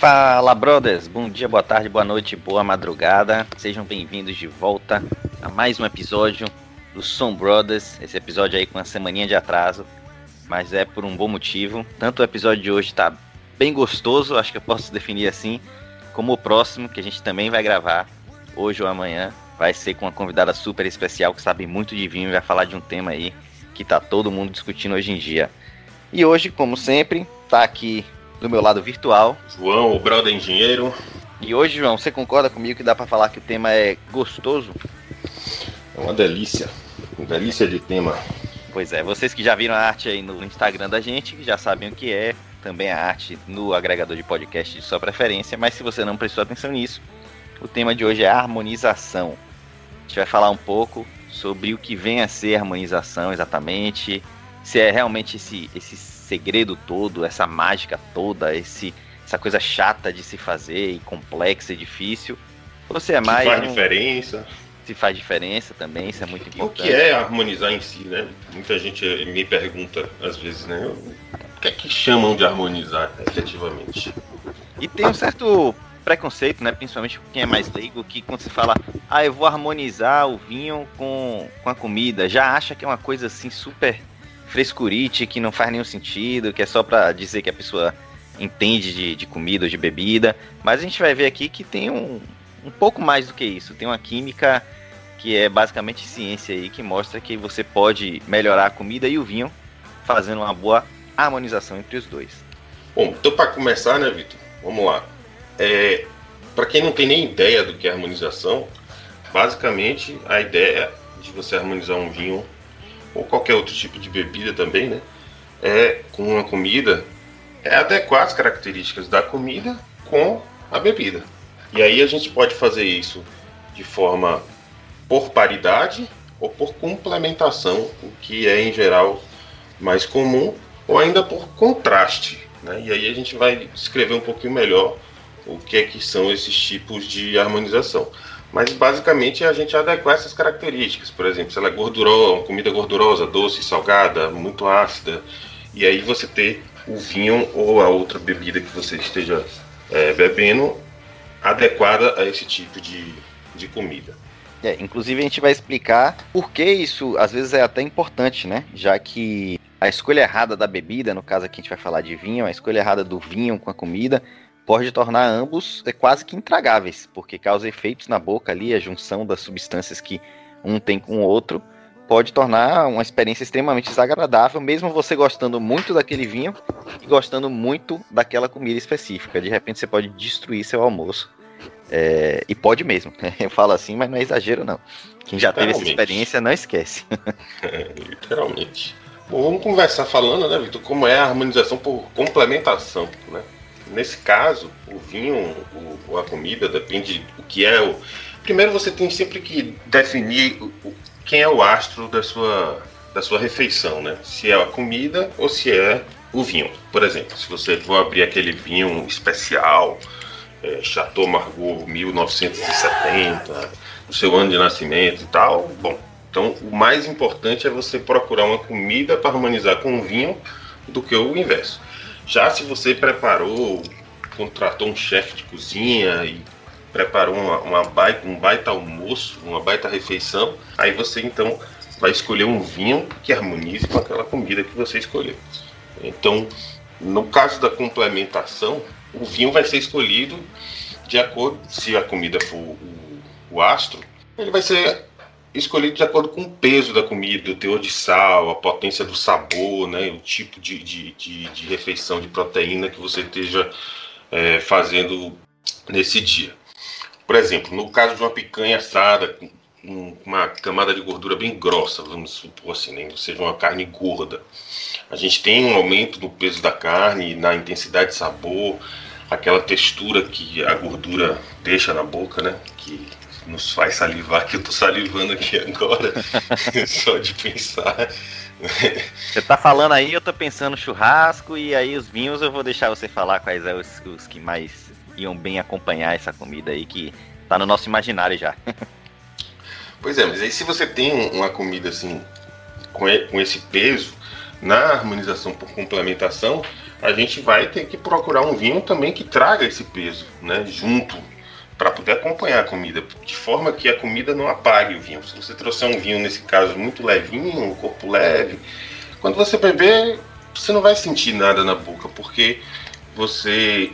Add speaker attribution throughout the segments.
Speaker 1: Fala, brothers! Bom dia, boa tarde, boa noite, boa madrugada. Sejam bem-vindos de volta a mais um episódio do Som Brothers. Esse episódio aí com uma semaninha de atraso, mas é por um bom motivo. Tanto o episódio de hoje tá bem gostoso, acho que eu posso definir assim, como o próximo, que a gente também vai gravar hoje ou amanhã. Vai ser com uma convidada super especial que sabe muito de vinho e vai falar de um tema aí que tá todo mundo discutindo hoje em dia. E hoje, como sempre, tá aqui do meu lado virtual.
Speaker 2: João, o brother engenheiro.
Speaker 1: E hoje, João, você concorda comigo que dá para falar que o tema é gostoso?
Speaker 2: É uma delícia. Uma delícia de tema.
Speaker 1: Pois é, vocês que já viram a arte aí no Instagram da gente, já sabem o que é. Também a arte no agregador de podcast de sua preferência. Mas se você não prestou atenção nisso, o tema de hoje é harmonização. A gente vai falar um pouco sobre o que vem a ser harmonização exatamente, se é realmente esse, esse segredo todo, essa mágica toda, esse, essa coisa chata de se fazer e complexa e difícil. Você é mais.
Speaker 2: Se faz um... diferença.
Speaker 1: Se faz diferença também, isso é muito importante.
Speaker 2: E o que é harmonizar em si, né? Muita gente me pergunta às vezes, né? O que é que chamam de harmonizar efetivamente?
Speaker 1: E tem um certo preconceito, né? Principalmente quem é mais leigo, que quando se fala, ah, eu vou harmonizar o vinho com, com a comida, já acha que é uma coisa assim super frescurite que não faz nenhum sentido, que é só para dizer que a pessoa entende de, de comida ou de bebida. Mas a gente vai ver aqui que tem um, um pouco mais do que isso. Tem uma química que é basicamente ciência aí, que mostra que você pode melhorar a comida e o vinho fazendo uma boa harmonização entre os dois.
Speaker 2: Bom, então para começar, né, Vitor? Vamos lá. É, para quem não tem nem ideia do que é harmonização, basicamente a ideia de você harmonizar um vinho ou qualquer outro tipo de bebida também, né? É com uma comida é adequar as características da comida com a bebida. E aí a gente pode fazer isso de forma por paridade ou por complementação, o que é em geral mais comum, ou ainda por contraste. Né? E aí a gente vai descrever um pouquinho melhor o que é que são esses tipos de harmonização. Mas basicamente a gente adequar essas características. Por exemplo, se ela é gordurosa, comida gordurosa, doce, salgada, muito ácida, e aí você ter o vinho ou a outra bebida que você esteja é, bebendo adequada a esse tipo de, de comida.
Speaker 1: É, inclusive a gente vai explicar por que isso às vezes é até importante, né? Já que a escolha errada da bebida, no caso aqui a gente vai falar de vinho, a escolha errada do vinho com a comida pode tornar ambos é, quase que intragáveis, porque causa efeitos na boca ali, a junção das substâncias que um tem com o outro pode tornar uma experiência extremamente desagradável, mesmo você gostando muito daquele vinho e gostando muito daquela comida específica. De repente você pode destruir seu almoço. É, e pode mesmo. Eu falo assim, mas não é exagero, não. Quem já teve essa experiência não esquece.
Speaker 2: É, literalmente. Bom, vamos conversar falando, né, Vitor, como é a harmonização por complementação, né? Nesse caso, o vinho ou a comida depende do que é o. Primeiro você tem sempre que definir o, quem é o astro da sua, da sua refeição, né? Se é a comida ou se é o vinho. Por exemplo, se você for abrir aquele vinho especial, é, Chateau Margaux 1970, o seu ano de nascimento e tal, bom. Então, o mais importante é você procurar uma comida para harmonizar com o vinho do que o inverso. Já se você preparou, contratou um chefe de cozinha e preparou uma, uma baita, um baita almoço, uma baita refeição, aí você então vai escolher um vinho que harmonize com aquela comida que você escolheu. Então, no caso da complementação, o vinho vai ser escolhido de acordo, se a comida for o, o astro, ele vai ser escolhido de acordo com o peso da comida, o teor de sal, a potência do sabor, né, o tipo de, de, de, de refeição de proteína que você esteja é, fazendo nesse dia. Por exemplo, no caso de uma picanha assada com uma camada de gordura bem grossa, vamos supor assim, né, ou seja, uma carne gorda, a gente tem um aumento no peso da carne, na intensidade de sabor, aquela textura que a gordura deixa na boca, né, que nos faz salivar, que eu tô salivando aqui agora, só de pensar.
Speaker 1: Você tá falando aí, eu tô pensando churrasco, e aí os vinhos eu vou deixar você falar quais são é os, os que mais iam bem acompanhar essa comida aí, que tá no nosso imaginário já.
Speaker 2: Pois é, mas aí se você tem uma comida assim, com esse peso, na harmonização por complementação, a gente vai ter que procurar um vinho também que traga esse peso, né, junto para poder acompanhar a comida, de forma que a comida não apague o vinho. Se você trouxer um vinho nesse caso muito levinho, um corpo leve, quando você beber, você não vai sentir nada na boca, porque você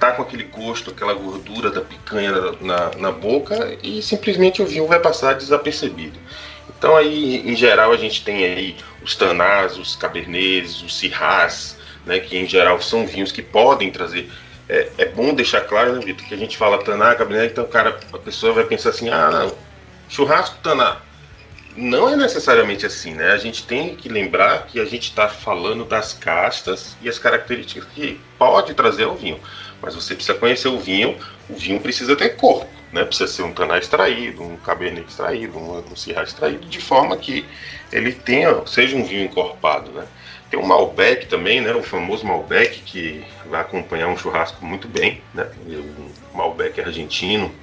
Speaker 2: tá com aquele gosto, aquela gordura da picanha na, na, na boca e simplesmente o vinho vai passar desapercebido. Então aí, em geral, a gente tem aí os tanás, os cabernets, os sirras, né, que em geral são vinhos que podem trazer. É, é bom deixar claro, né, Vitor, que a gente fala taná, cabernet, então cara, a pessoa vai pensar assim, ah, não, churrasco taná. Não é necessariamente assim, né? A gente tem que lembrar que a gente está falando das castas e as características que pode trazer ao vinho. Mas você precisa conhecer o vinho, o vinho precisa ter corpo né? Precisa ser um taná extraído, um cabernet extraído, um, um extraído, de forma que ele tenha, seja um vinho encorpado, né? Tem o Malbec também, né? O famoso Malbec que vai acompanhar um churrasco muito bem, né? O Malbec argentino,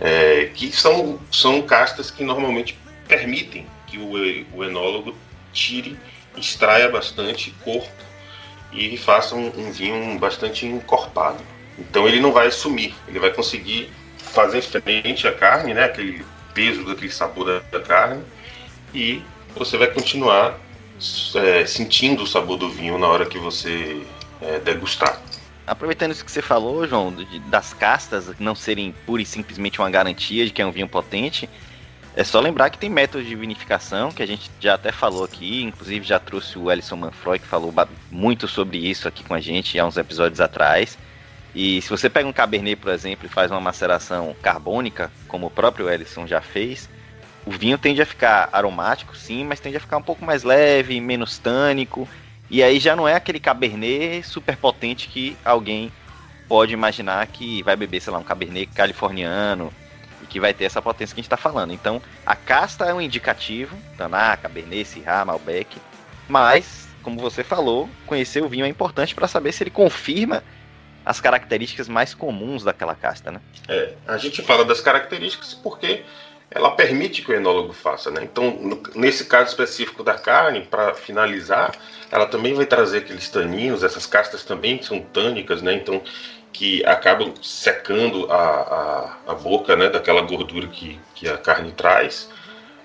Speaker 2: é, que são, são castas que normalmente permitem que o, o enólogo tire, extraia bastante corpo e faça um, um vinho bastante encorpado. Então ele não vai sumir, ele vai conseguir fazer frente à carne, né? Aquele peso daquele sabor da carne. E você vai continuar é, sentindo o sabor do vinho na hora que você é, degustar.
Speaker 1: Aproveitando isso que você falou, João, de, das castas não serem pura e simplesmente uma garantia de que é um vinho potente, é só lembrar que tem métodos de vinificação, que a gente já até falou aqui, inclusive já trouxe o Ellison Manfroy, que falou muito sobre isso aqui com a gente há uns episódios atrás. E se você pega um Cabernet, por exemplo, e faz uma maceração carbônica, como o próprio Ellison já fez, o vinho tende a ficar aromático, sim, mas tende a ficar um pouco mais leve, menos tânico. E aí já não é aquele Cabernet super potente que alguém pode imaginar que vai beber, sei lá, um Cabernet californiano e que vai ter essa potência que a gente está falando. Então, a casta é um indicativo, Taná, Cabernet, Syrah, Malbec, mas, como você falou, conhecer o vinho é importante para saber se ele confirma as características mais comuns daquela casta, né?
Speaker 2: É, a gente fala das características porque ela permite que o enólogo faça, né? Então, no, nesse caso específico da carne, para finalizar, ela também vai trazer aqueles taninhos, essas castas também são tânicas, né? Então, que acabam secando a, a, a boca, né? Daquela gordura que, que a carne traz.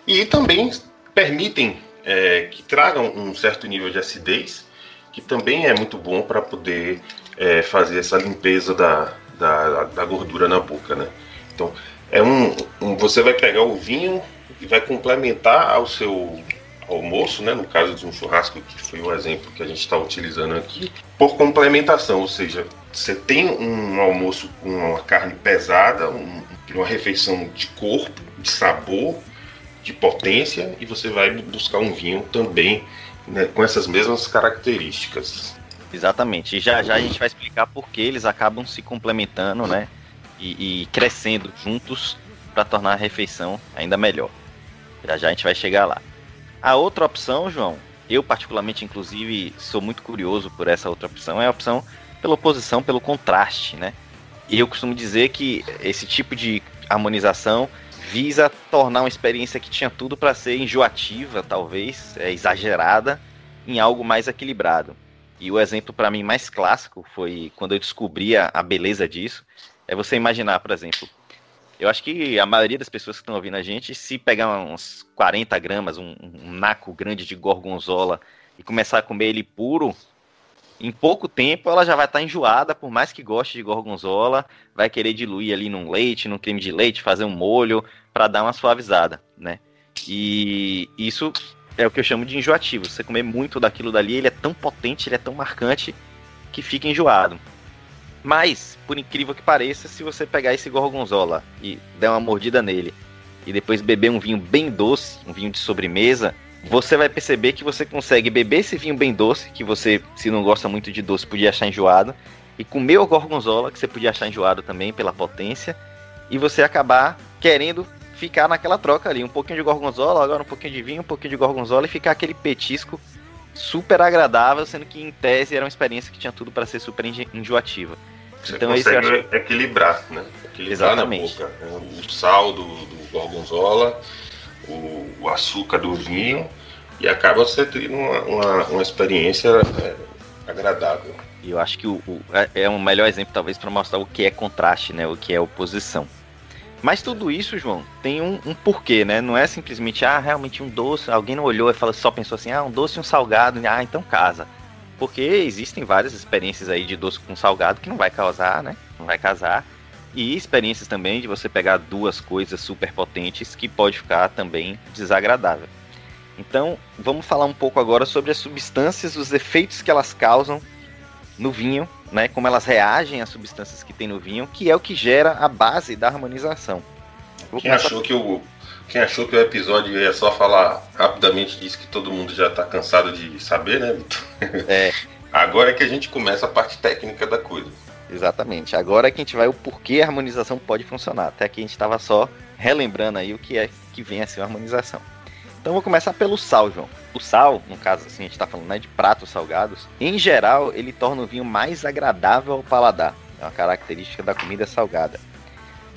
Speaker 2: E também permitem é, que tragam um certo nível de acidez, que também é muito bom para poder é, fazer essa limpeza da, da, da, gordura na boca, né? Então, é um, um, você vai pegar o vinho e vai complementar ao seu almoço, né? No caso de um churrasco, que foi o exemplo que a gente está utilizando aqui, por complementação, ou seja, você tem um almoço com uma carne pesada, um, uma refeição de corpo, de sabor, de potência, e você vai buscar um vinho também né, com essas mesmas características.
Speaker 1: Exatamente. E já já a gente vai explicar por que eles acabam se complementando, né? E, e crescendo juntos para tornar a refeição ainda melhor. Já já a gente vai chegar lá. A outra opção, João, eu particularmente, inclusive, sou muito curioso por essa outra opção, é a opção pela oposição, pelo contraste, né? E eu costumo dizer que esse tipo de harmonização visa tornar uma experiência que tinha tudo para ser enjoativa, talvez, é, exagerada, em algo mais equilibrado. E o exemplo para mim mais clássico foi quando eu descobri a, a, beleza disso. É você imaginar, por exemplo, eu acho que a maioria das pessoas que estão ouvindo a gente, se pegar uns 40 gramas, um, um naco grande de gorgonzola e começar a comer ele puro, em pouco tempo ela já vai estar tá enjoada, por mais que goste de gorgonzola, vai querer diluir ali num leite, num creme de leite, fazer um molho para dar uma suavizada, né? E isso é o que eu chamo de enjoativo. Você comer muito daquilo dali, ele é tão potente, ele é tão marcante que fica enjoado. Mas, por incrível que pareça, se você pegar esse gorgonzola e der uma mordida nele e depois beber um vinho bem doce, um vinho de sobremesa, você vai perceber que você consegue beber esse vinho bem doce, que você, se não gosta muito de doce, podia achar enjoado, e comer o gorgonzola, que você podia achar enjoado também pela potência, e você acabar querendo ficar naquela troca ali, um pouquinho de gorgonzola, agora um pouquinho de vinho, um pouquinho de gorgonzola e ficar aquele petisco super agradável, sendo que em tese era uma experiência que tinha tudo para ser super enjoativa.
Speaker 2: Você então consegue acho... equilibrar, né? Equilibrar
Speaker 1: Exatamente.
Speaker 2: na boca. Né? O sal do, do gorgonzola, o, o, açúcar do vinho E acaba você tendo uma, uma, uma experiência é, agradável.
Speaker 1: E eu acho que o, o, é, é um melhor exemplo, talvez, para mostrar o que é contraste, né? O que é oposição. Mas tudo isso, João, tem um, um, porquê, né? Não é simplesmente, ah, realmente um doce, alguém não olhou e falou, só pensou assim, ah, um doce e um salgado, ah, então casa. Porque existem várias experiências aí de doce com salgado que não vai causar, né? Não vai casar. E experiências também de você pegar duas coisas super potentes que pode ficar também desagradável. Então, vamos falar um pouco agora sobre as substâncias, os efeitos que elas causam no vinho, né? Como elas reagem às substâncias que tem no vinho, que é o que gera a base da harmonização.
Speaker 2: Quem achou, que o, quem achou que o episódio ia só falar rapidamente disso que todo mundo já está cansado de saber, né, Vitor? É. Agora é que a gente começa a parte técnica da coisa.
Speaker 1: Exatamente. Agora é que a gente vai o porquê a harmonização pode funcionar. Até aqui a gente estava só relembrando aí o que é que vem a ser a harmonização. Então vou começar pelo sal, João. O sal, no caso assim, a gente está falando né, de pratos salgados, em geral ele torna o vinho mais agradável ao paladar. É uma característica da comida salgada.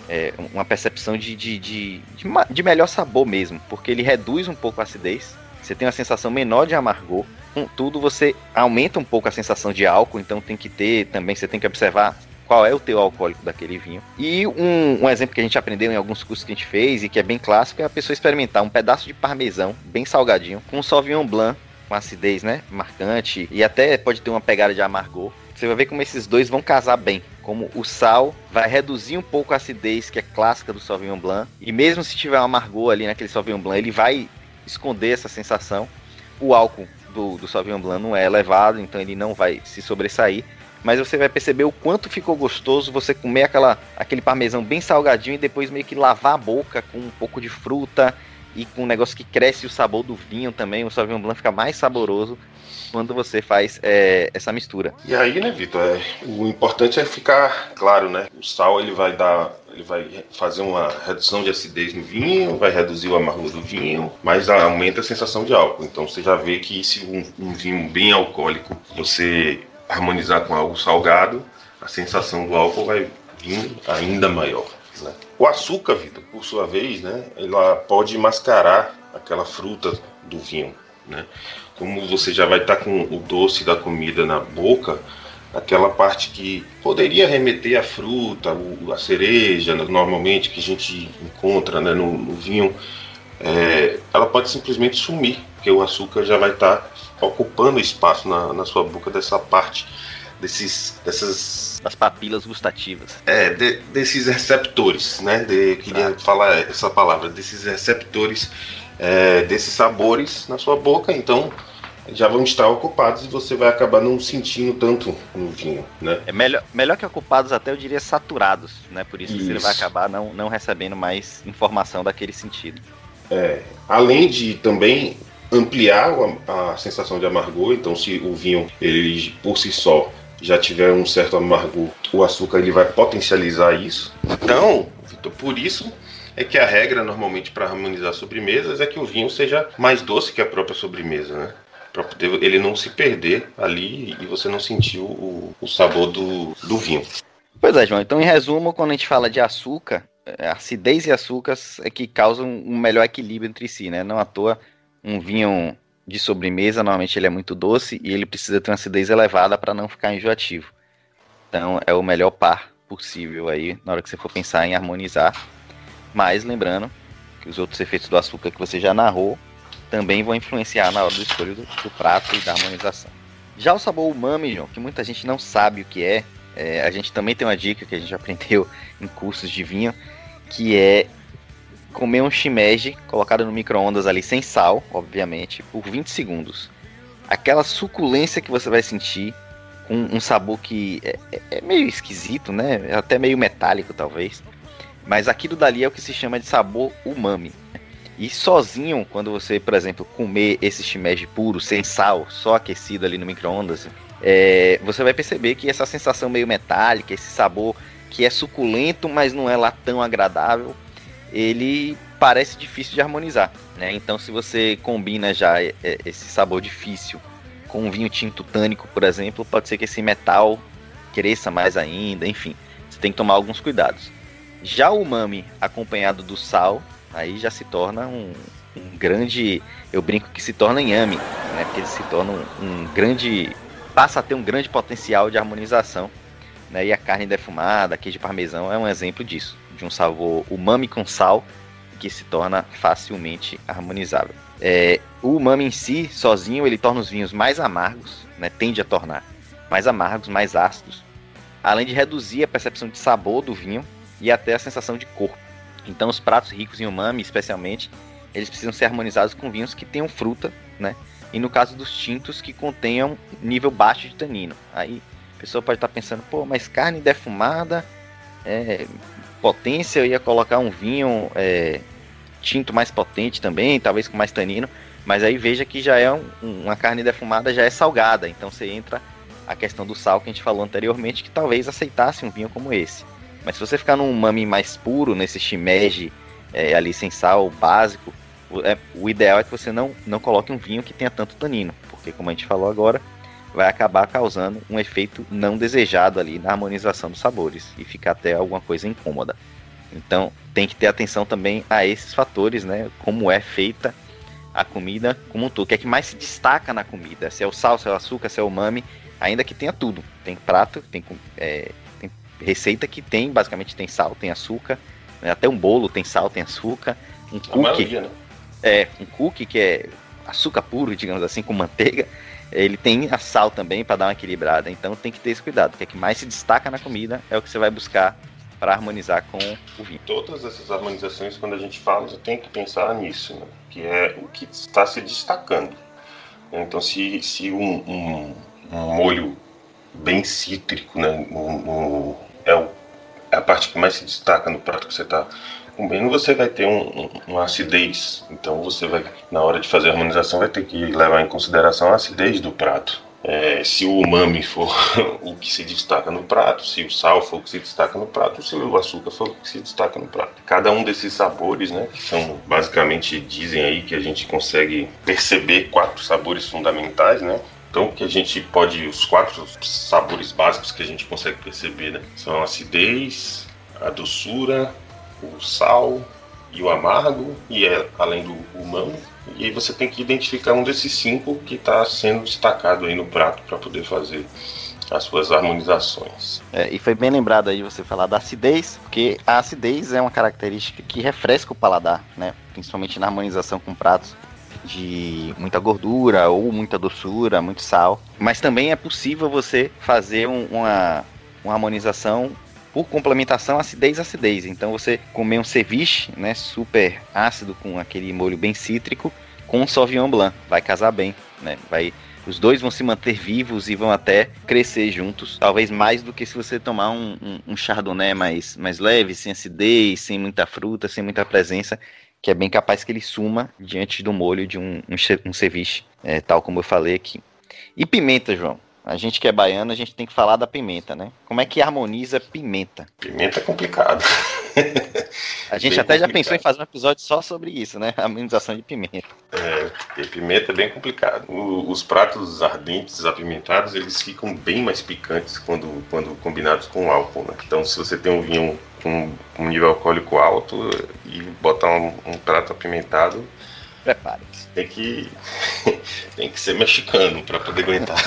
Speaker 1: É uma percepção de, de, de, de, melhor sabor mesmo, porque ele reduz um pouco a acidez, você tem uma sensação menor de amargor, Contudo, você aumenta um pouco a sensação de álcool, então tem que ter também, você tem que observar qual é o teu alcoólico daquele vinho. E um, um, exemplo que a gente aprendeu em alguns cursos que a gente fez e que é bem clássico é a pessoa experimentar um pedaço de parmesão bem salgadinho com um Sauvignon Blanc com acidez, né, marcante e até pode ter uma pegada de amargor. Você vai ver como esses dois vão casar bem. Como o sal vai reduzir um pouco a acidez que é clássica do Sauvignon Blanc e mesmo se tiver um amargor ali naquele Sauvignon Blanc, ele vai esconder essa sensação. O álcool do, do Sauvignon Blanc não é elevado, então ele não vai se sobressair mas você vai perceber o quanto ficou gostoso você comer aquela, aquele parmesão bem salgadinho e depois meio que lavar a boca com um pouco de fruta e com um negócio que cresce o sabor do vinho também. O Sauvignon Blanc fica mais saboroso quando você faz é, essa mistura.
Speaker 2: E aí, né, Vitor? É, o importante é ficar claro, né? O sal ele vai dar, ele vai fazer uma redução de acidez no vinho, vai reduzir o amargor do vinho, mas aumenta a sensação de álcool. Então você já vê que se um, um vinho bem alcoólico você harmonizar com algo salgado, a sensação do álcool vai vir ainda maior. Né? O açúcar, Vitor, por sua vez, né, ela pode mascarar aquela fruta do vinho. Né? Como você já vai estar tá com o doce da comida na boca, aquela parte que poderia remeter à fruta, a cereja, normalmente que a gente encontra né, no, no vinho, é, ela pode simplesmente sumir, porque o açúcar já vai estar tá ocupando espaço na, na sua boca dessa parte desses dessas
Speaker 1: das papilas gustativas.
Speaker 2: É, de, desses receptores, né? De, queria falar essa palavra, desses receptores é, desses sabores na sua boca, então já vão estar ocupados e você vai acabar não sentindo tanto no vinho, né?
Speaker 1: É melhor, melhor que ocupados, até eu diria saturados, né? Por isso, isso. você vai acabar não, não recebendo mais informação daquele sentido.
Speaker 2: É, além de também ampliar a, a sensação de amargor. Então, se o vinho ele por si só já tiver um certo amargor, o açúcar ele vai potencializar isso. Então, Victor, por isso é que a regra normalmente para harmonizar sobremesas é que o vinho seja mais doce que a própria sobremesa, né? Para poder ele não se perder ali e você não sentir o, o sabor do, do vinho.
Speaker 1: Pois é, João. Então, em resumo, quando a gente fala de açúcar, é, acidez e açúcar é que causam um melhor equilíbrio entre si, né? Não à toa um vinho de sobremesa, normalmente ele é muito doce e ele precisa ter uma acidez elevada para não ficar enjoativo. Então é o melhor par possível aí na hora que você for pensar em harmonizar. Mas lembrando que os outros efeitos do açúcar que você já narrou também vão influenciar na hora do escolho do, do prato e da harmonização. Já o sabor umami, João, que muita gente não sabe o que é, é, a gente também tem uma dica que a gente aprendeu em cursos de vinho, que é comer um shimeji colocado no micro-ondas ali sem sal, obviamente, por 20 segundos. Aquela suculência que você vai sentir, com um sabor que é, é, é meio esquisito, né? É até meio metálico, talvez. Mas aquilo dali é o que se chama de sabor umami. E sozinho, quando você, por exemplo, comer esse shimeji puro, sem sal, só aquecido ali no micro-ondas, é, você vai perceber que essa sensação meio metálica, esse sabor que é suculento, mas não é lá tão agradável, ele parece difícil de harmonizar, né? Então, se você combina já esse sabor difícil com um vinho tinto tânico, por exemplo, pode ser que esse metal cresça mais ainda, enfim. Você tem que tomar alguns cuidados. Já o umami acompanhado do sal, aí já se torna um, um grande. Eu brinco que se torna inhame, né? Porque ele se torna um, um grande. passa a ter um grande potencial de harmonização. Né, e a carne defumada, queijo parmesão é um exemplo disso, de um sabor umami com sal que se torna facilmente harmonizável. É, o umami em si, sozinho, ele torna os vinhos mais amargos, né, tende a tornar mais amargos, mais ácidos, além de reduzir a percepção de sabor do vinho e até a sensação de corpo. Então, os pratos ricos em umami, especialmente, eles precisam ser harmonizados com vinhos que tenham fruta, né? E no caso dos tintos, que contenham nível baixo de tanino. Aí a pessoa pode estar pensando, pô, mas carne defumada, é, potência, eu ia colocar um vinho é, tinto mais potente também, talvez com mais tanino. Mas aí veja que já é um, uma carne defumada, já é salgada. Então você entra a questão do sal que a gente falou anteriormente, que talvez aceitasse um vinho como esse. Mas se você ficar num mami mais puro, nesse shimeji é, ali sem sal, básico, o, é, o ideal é que você não, não coloque um vinho que tenha tanto tanino, porque como a gente falou agora, vai acabar causando um efeito não desejado ali na harmonização dos sabores e ficar até alguma coisa incômoda. Então tem que ter atenção também a esses fatores, né? Como é feita a comida como um todo. O que é que mais se destaca na comida? Se é o sal, se é o açúcar, se é o mame ainda que tenha tudo. Tem prato, tem, é, tem receita que tem, basicamente tem sal, tem açúcar, né? até um bolo tem sal, tem açúcar, um cookie, né? é, um cookie que é açúcar puro, digamos assim, com manteiga, ele tem a sal também para dar uma equilibrada, então tem que ter esse cuidado, o que é que mais se destaca na comida é o que você vai buscar para harmonizar com o vinho.
Speaker 2: Todas essas harmonizações, quando a gente fala, você tem que pensar nisso, né? que é o que está se destacando. Então, se, se um, um um molho bem cítrico, né? É, o, é, a parte que mais se destaca no prato que você está comendo. Você vai ter um, um, uma acidez. Então você vai, na hora de fazer a harmonização, vai ter que levar em consideração a acidez do prato. É, se o umami for o que se destaca no prato, se o sal for o que se destaca no prato, se o açúcar for o que se destaca no prato. Cada um desses sabores, né, que são basicamente dizem aí que a gente consegue perceber quatro sabores fundamentais, né, então, que a gente pode, os quatro sabores básicos que a gente consegue perceber, né? São a acidez, a doçura, o sal e o amargo, e é além do humano. E aí você tem que identificar um desses cinco que está sendo destacado aí no prato para poder fazer as suas harmonizações.
Speaker 1: É, e foi bem lembrado aí você falar da acidez, porque a acidez é uma característica que refresca o paladar, né? Principalmente na harmonização com pratos de muita gordura ou muita doçura, muito sal. Mas também é possível você fazer um, uma, uma harmonização por complementação acidez-acidez. Então você comer um ceviche, né, super ácido com aquele molho bem cítrico, com um Sauvignon Blanc, vai casar bem, né? Vai os dois vão se manter vivos e vão até crescer juntos, talvez mais do que se você tomar um, um, um chardonnay mais, mais leve, sem acidez, sem muita fruta, sem muita presença, que é bem capaz que ele suma diante do molho de um, um, um ceviche, é, tal como eu falei aqui. E pimenta, João? A gente que é baiano, a gente tem que falar da pimenta, né? Como é que harmoniza pimenta?
Speaker 2: Pimenta é complicado.
Speaker 1: A gente bem até complicado. já pensou em fazer um episódio só sobre isso, né? Harmonização de pimenta.
Speaker 2: É, pimenta é bem complicado. O, os pratos ardentes, apimentados, eles ficam bem mais picantes quando, quando combinados com álcool, né? Então, se você tem um vinho com um nível alcoólico alto e botar um, um prato apimentado,
Speaker 1: prepare-se.
Speaker 2: Tem que, tem que ser mexicano para poder aguentar.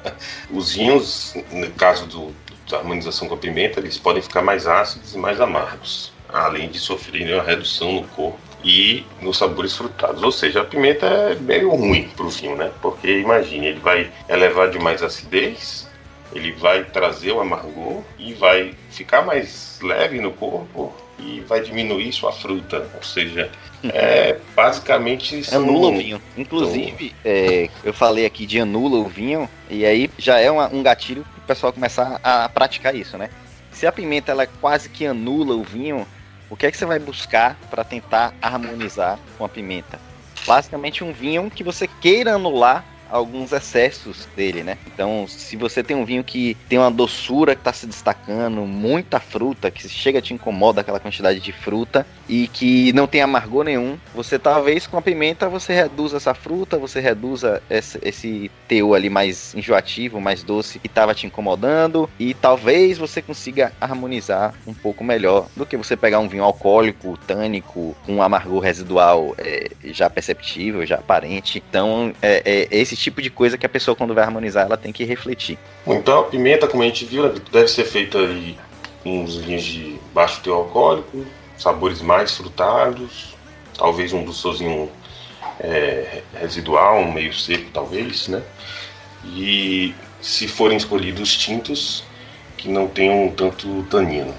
Speaker 2: Os vinhos, no caso do, da harmonização com a pimenta, eles podem ficar mais ácidos e mais amargos, além de sofrerem uma redução no corpo e nos sabores frutados. Ou seja, a pimenta é meio ruim para o vinho, né? Porque imagine, ele vai elevar demais a acidez, ele vai trazer o amargor e vai ficar mais leve no corpo e vai diminuir sua fruta. Ou seja, é basicamente.
Speaker 1: Anula o vinho. Inclusive, é, eu falei aqui de anula o vinho, e aí já é uma, um gatilho para o pessoal começar a praticar isso, né? Se a pimenta ela quase que anula o vinho, o que é que você vai buscar para tentar harmonizar com a pimenta? Basicamente um vinho que você queira anular alguns excessos dele, né? Então, se você tem um vinho que tem uma doçura que está se destacando, muita fruta, que chega te incomoda aquela quantidade de fruta e que não tem amargor nenhum, você talvez com a pimenta você reduza essa fruta, você reduza esse, esse teor ali mais enjoativo, mais doce que estava te incomodando e talvez você consiga harmonizar um pouco melhor do que você pegar um vinho alcoólico, tânico, com um amargor residual é, já perceptível, já aparente. Então, é, é, esse tipo de coisa que a pessoa, quando vai harmonizar, ela tem que refletir.
Speaker 2: Então, a pimenta, como a gente viu, né, deve ser feita em uns vinhos de baixo teor alcoólico, sabores mais frutados, talvez um doçozinho é, residual, um meio seco, talvez, né? E se forem escolhidos tintos que não tenham tanto tanino.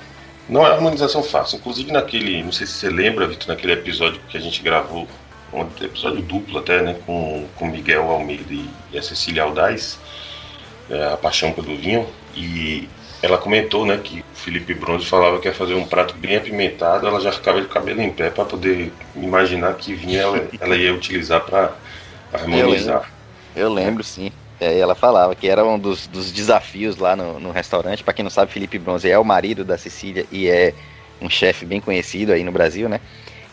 Speaker 2: Não é harmonização fácil. Inclusive naquele, não sei se você lembra, Vitor, naquele episódio que a gente gravou, um episódio duplo até, né, com, com Miguel Almeida e, e a Cecília Aldaz, é, a paixão pelo vinho, e ela comentou, né, que o Felipe Bronze falava que ia fazer um prato bem apimentado, ela já ficava de cabelo em pé para poder imaginar que vinho ela, ela ia utilizar para harmonizar.
Speaker 1: Eu lembro, eu lembro sim. É, ela falava que era um dos, dos desafios lá no, no restaurante. Para quem não sabe, Felipe Bronze é o marido da Cecília e é um chefe bem conhecido aí no Brasil, né?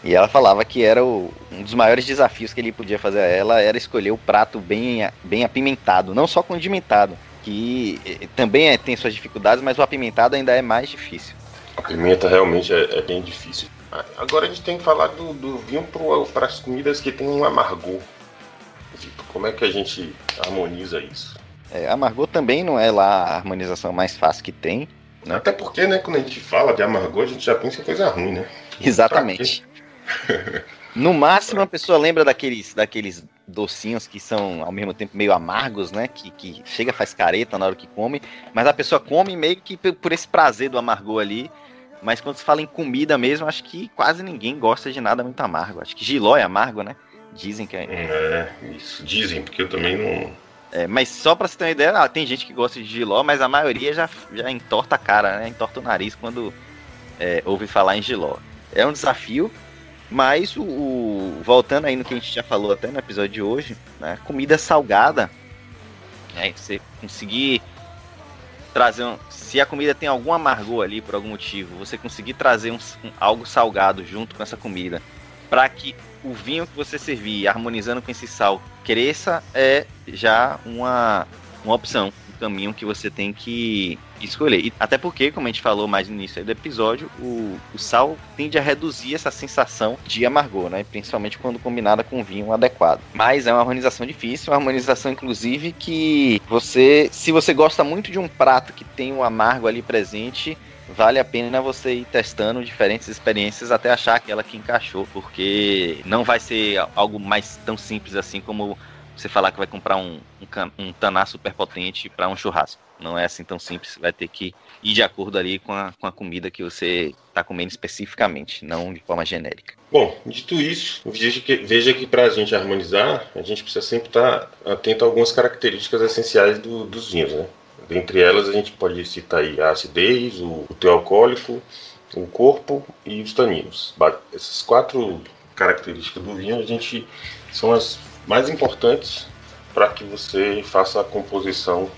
Speaker 1: E ela falava que era o, um dos maiores desafios que ele podia fazer a ela era escolher o prato bem, bem apimentado, não só condimentado, que eh, também é, tem suas dificuldades, mas o apimentado ainda é mais difícil.
Speaker 2: A pimenta realmente é, é bem difícil. Agora a gente tem que falar do, do vinho para as comidas que tem um amargor. Como é que a gente harmoniza isso?
Speaker 1: É, amargor também não é lá a harmonização mais fácil que tem.
Speaker 2: Né? Até porque, né, quando a gente fala de amargor, a gente já pensa em coisa ruim, né?
Speaker 1: Exatamente. No máximo a pessoa lembra daqueles, daqueles docinhos que são ao mesmo tempo meio amargos, né? Que, que chega faz careta na hora que come, mas a pessoa come meio que por esse prazer do amargor ali. Mas quando se fala em comida mesmo, acho que quase ninguém gosta de nada muito amargo. Acho que giló é amargo, né? Dizem que é.
Speaker 2: É, isso dizem, porque eu também não.
Speaker 1: É, mas só pra você ter uma ideia, ah, tem gente que gosta de giló, mas a maioria já, já entorta a cara, né? Entorta o nariz quando é, ouve falar em giló. É um desafio, mas o, o, voltando aí no que a gente já falou até no episódio de hoje, né? Comida salgada, né? Você conseguir trazer um, se a comida tem algum amargor ali por algum motivo, você conseguir trazer um, um algo salgado junto com essa comida, para que o vinho que você servir harmonizando com esse sal cresça, é já uma, uma opção caminho que você tem que escolher. E até porque, como a gente falou mais no início do episódio, o, o sal tende a reduzir essa sensação de amargor, né? Principalmente quando combinada com vinho adequado. Mas é uma harmonização difícil, uma harmonização, inclusive, que você, se você gosta muito de um prato que tem o um amargo ali presente, vale a pena você ir testando diferentes experiências até achar aquela que encaixou, porque não vai ser algo mais tão simples assim como você falar que vai comprar um, um, um taná super potente para um churrasco. Não é assim tão simples, vai ter que ir de acordo ali com a, com a comida que você está comendo especificamente, não de forma genérica.
Speaker 2: Bom, dito isso, veja que, veja que para a gente harmonizar, a gente precisa sempre estar tá atento a algumas características essenciais do, dos vinhos. Né? Dentre elas, a gente pode citar a acidez, o, o teu alcoólico, o corpo e os taninos. Essas quatro características do vinho, a gente são as mais importantes para que você faça a composição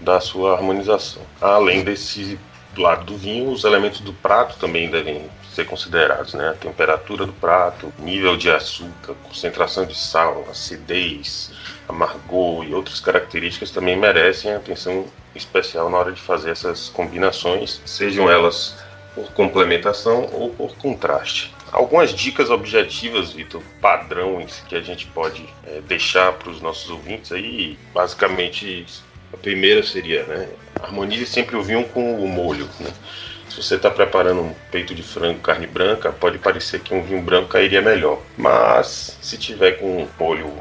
Speaker 2: da sua harmonização. Além desse lado do vinho, os elementos do prato também devem ser considerados, né? A temperatura do prato, nível de açúcar, concentração de sal, acidez, amargor e outras características também merecem atenção especial na hora de fazer essas combinações, sejam elas por complementação ou por contraste algumas dicas objetivas, Vitor, padrões que a gente pode é, deixar para os nossos ouvintes aí. Basicamente, a primeira seria, né? Harmonize sempre o vinho com o molho, né? Se você está preparando um peito de frango, carne branca, pode parecer que um vinho branco cairia melhor. Mas se tiver com um molho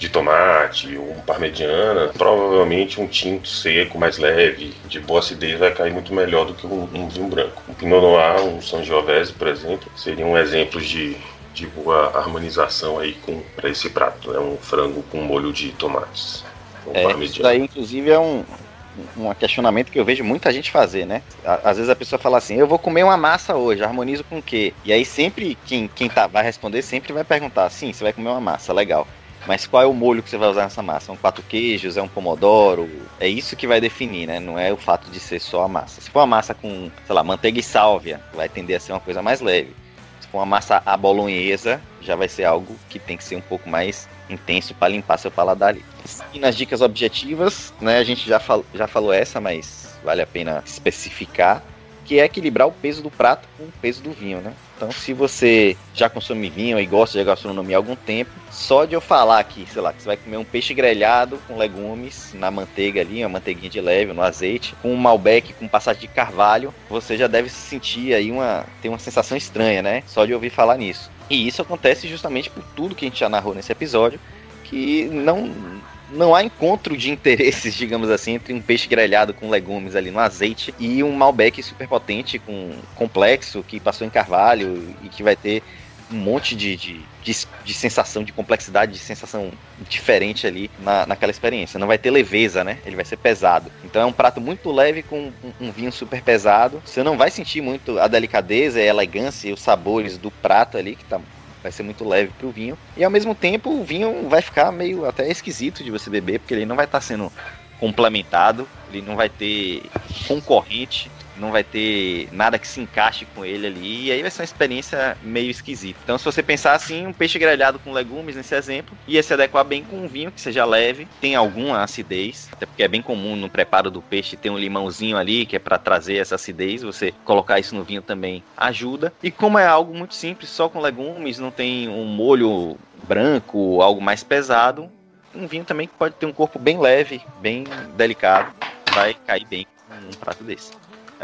Speaker 2: de tomate ou um parmegiana, provavelmente um tinto seco, mais leve, de boa acidez, vai cair muito melhor do que um, um vinho branco. Um Pinot Noir, um Sangiovese, por exemplo, seriam exemplos de, de boa harmonização aí com para esse prato, né? um frango com molho de tomates.
Speaker 1: Um é, isso daí, inclusive, é um, um questionamento que eu vejo muita gente fazer, né? Às vezes a pessoa fala assim, eu vou comer uma massa hoje, harmonizo com o quê? E aí sempre, quem, quem tá, vai responder sempre vai perguntar, sim, você vai comer uma massa, legal. Mas qual é o molho que você vai usar nessa massa? São quatro queijos? É um pomodoro? É isso que vai definir, né? Não é o fato de ser só a massa. Se for uma massa com, sei lá, manteiga e sálvia, vai tender a ser uma coisa mais leve. Se for uma massa à bolonhesa, já vai ser algo que tem que ser um pouco mais intenso para limpar seu paladar ali. E nas dicas objetivas, né, a gente já, fal já falou essa, mas vale a pena especificar que é equilibrar o peso do prato com o peso do vinho, né? Então, se você já consome vinho e gosta de gastronomia há algum tempo, só de eu falar aqui, sei lá, que você vai comer um peixe grelhado com legumes na manteiga ali, uma manteiguinha de leve, no azeite, com um malbec com passagem de carvalho, você já deve sentir aí uma ter uma sensação estranha, né? Só de ouvir falar nisso. E isso acontece justamente por tudo que a gente já narrou nesse episódio, que não não há encontro de interesses, digamos assim, entre um peixe grelhado com legumes ali no azeite e um Malbec super potente, com complexo, que passou em carvalho e que vai ter um monte de, de, de, de sensação, de complexidade, de sensação diferente ali na, naquela experiência. Não vai ter leveza, né? Ele vai ser pesado. Então é um prato muito leve com um, um vinho super pesado. Você não vai sentir muito a delicadeza, a elegância e os sabores do prato ali, que tá vai ser muito leve pro vinho. E ao mesmo tempo o vinho vai ficar meio até esquisito de você beber, porque ele não vai estar tá sendo complementado, ele não vai ter concorrente não vai ter nada que se encaixe com ele ali, e aí vai ser uma experiência meio esquisita. Então, se você pensar assim, um peixe grelhado com legumes, nesse exemplo, ia se adequar bem com um vinho que seja leve, tem alguma acidez, até porque é bem comum no preparo do peixe ter um limãozinho ali, que é para trazer essa acidez, você colocar isso no vinho também ajuda. E como é algo muito simples, só com legumes, não tem um molho branco, algo mais pesado, um vinho também que pode ter um corpo bem leve, bem delicado, vai cair bem num prato desse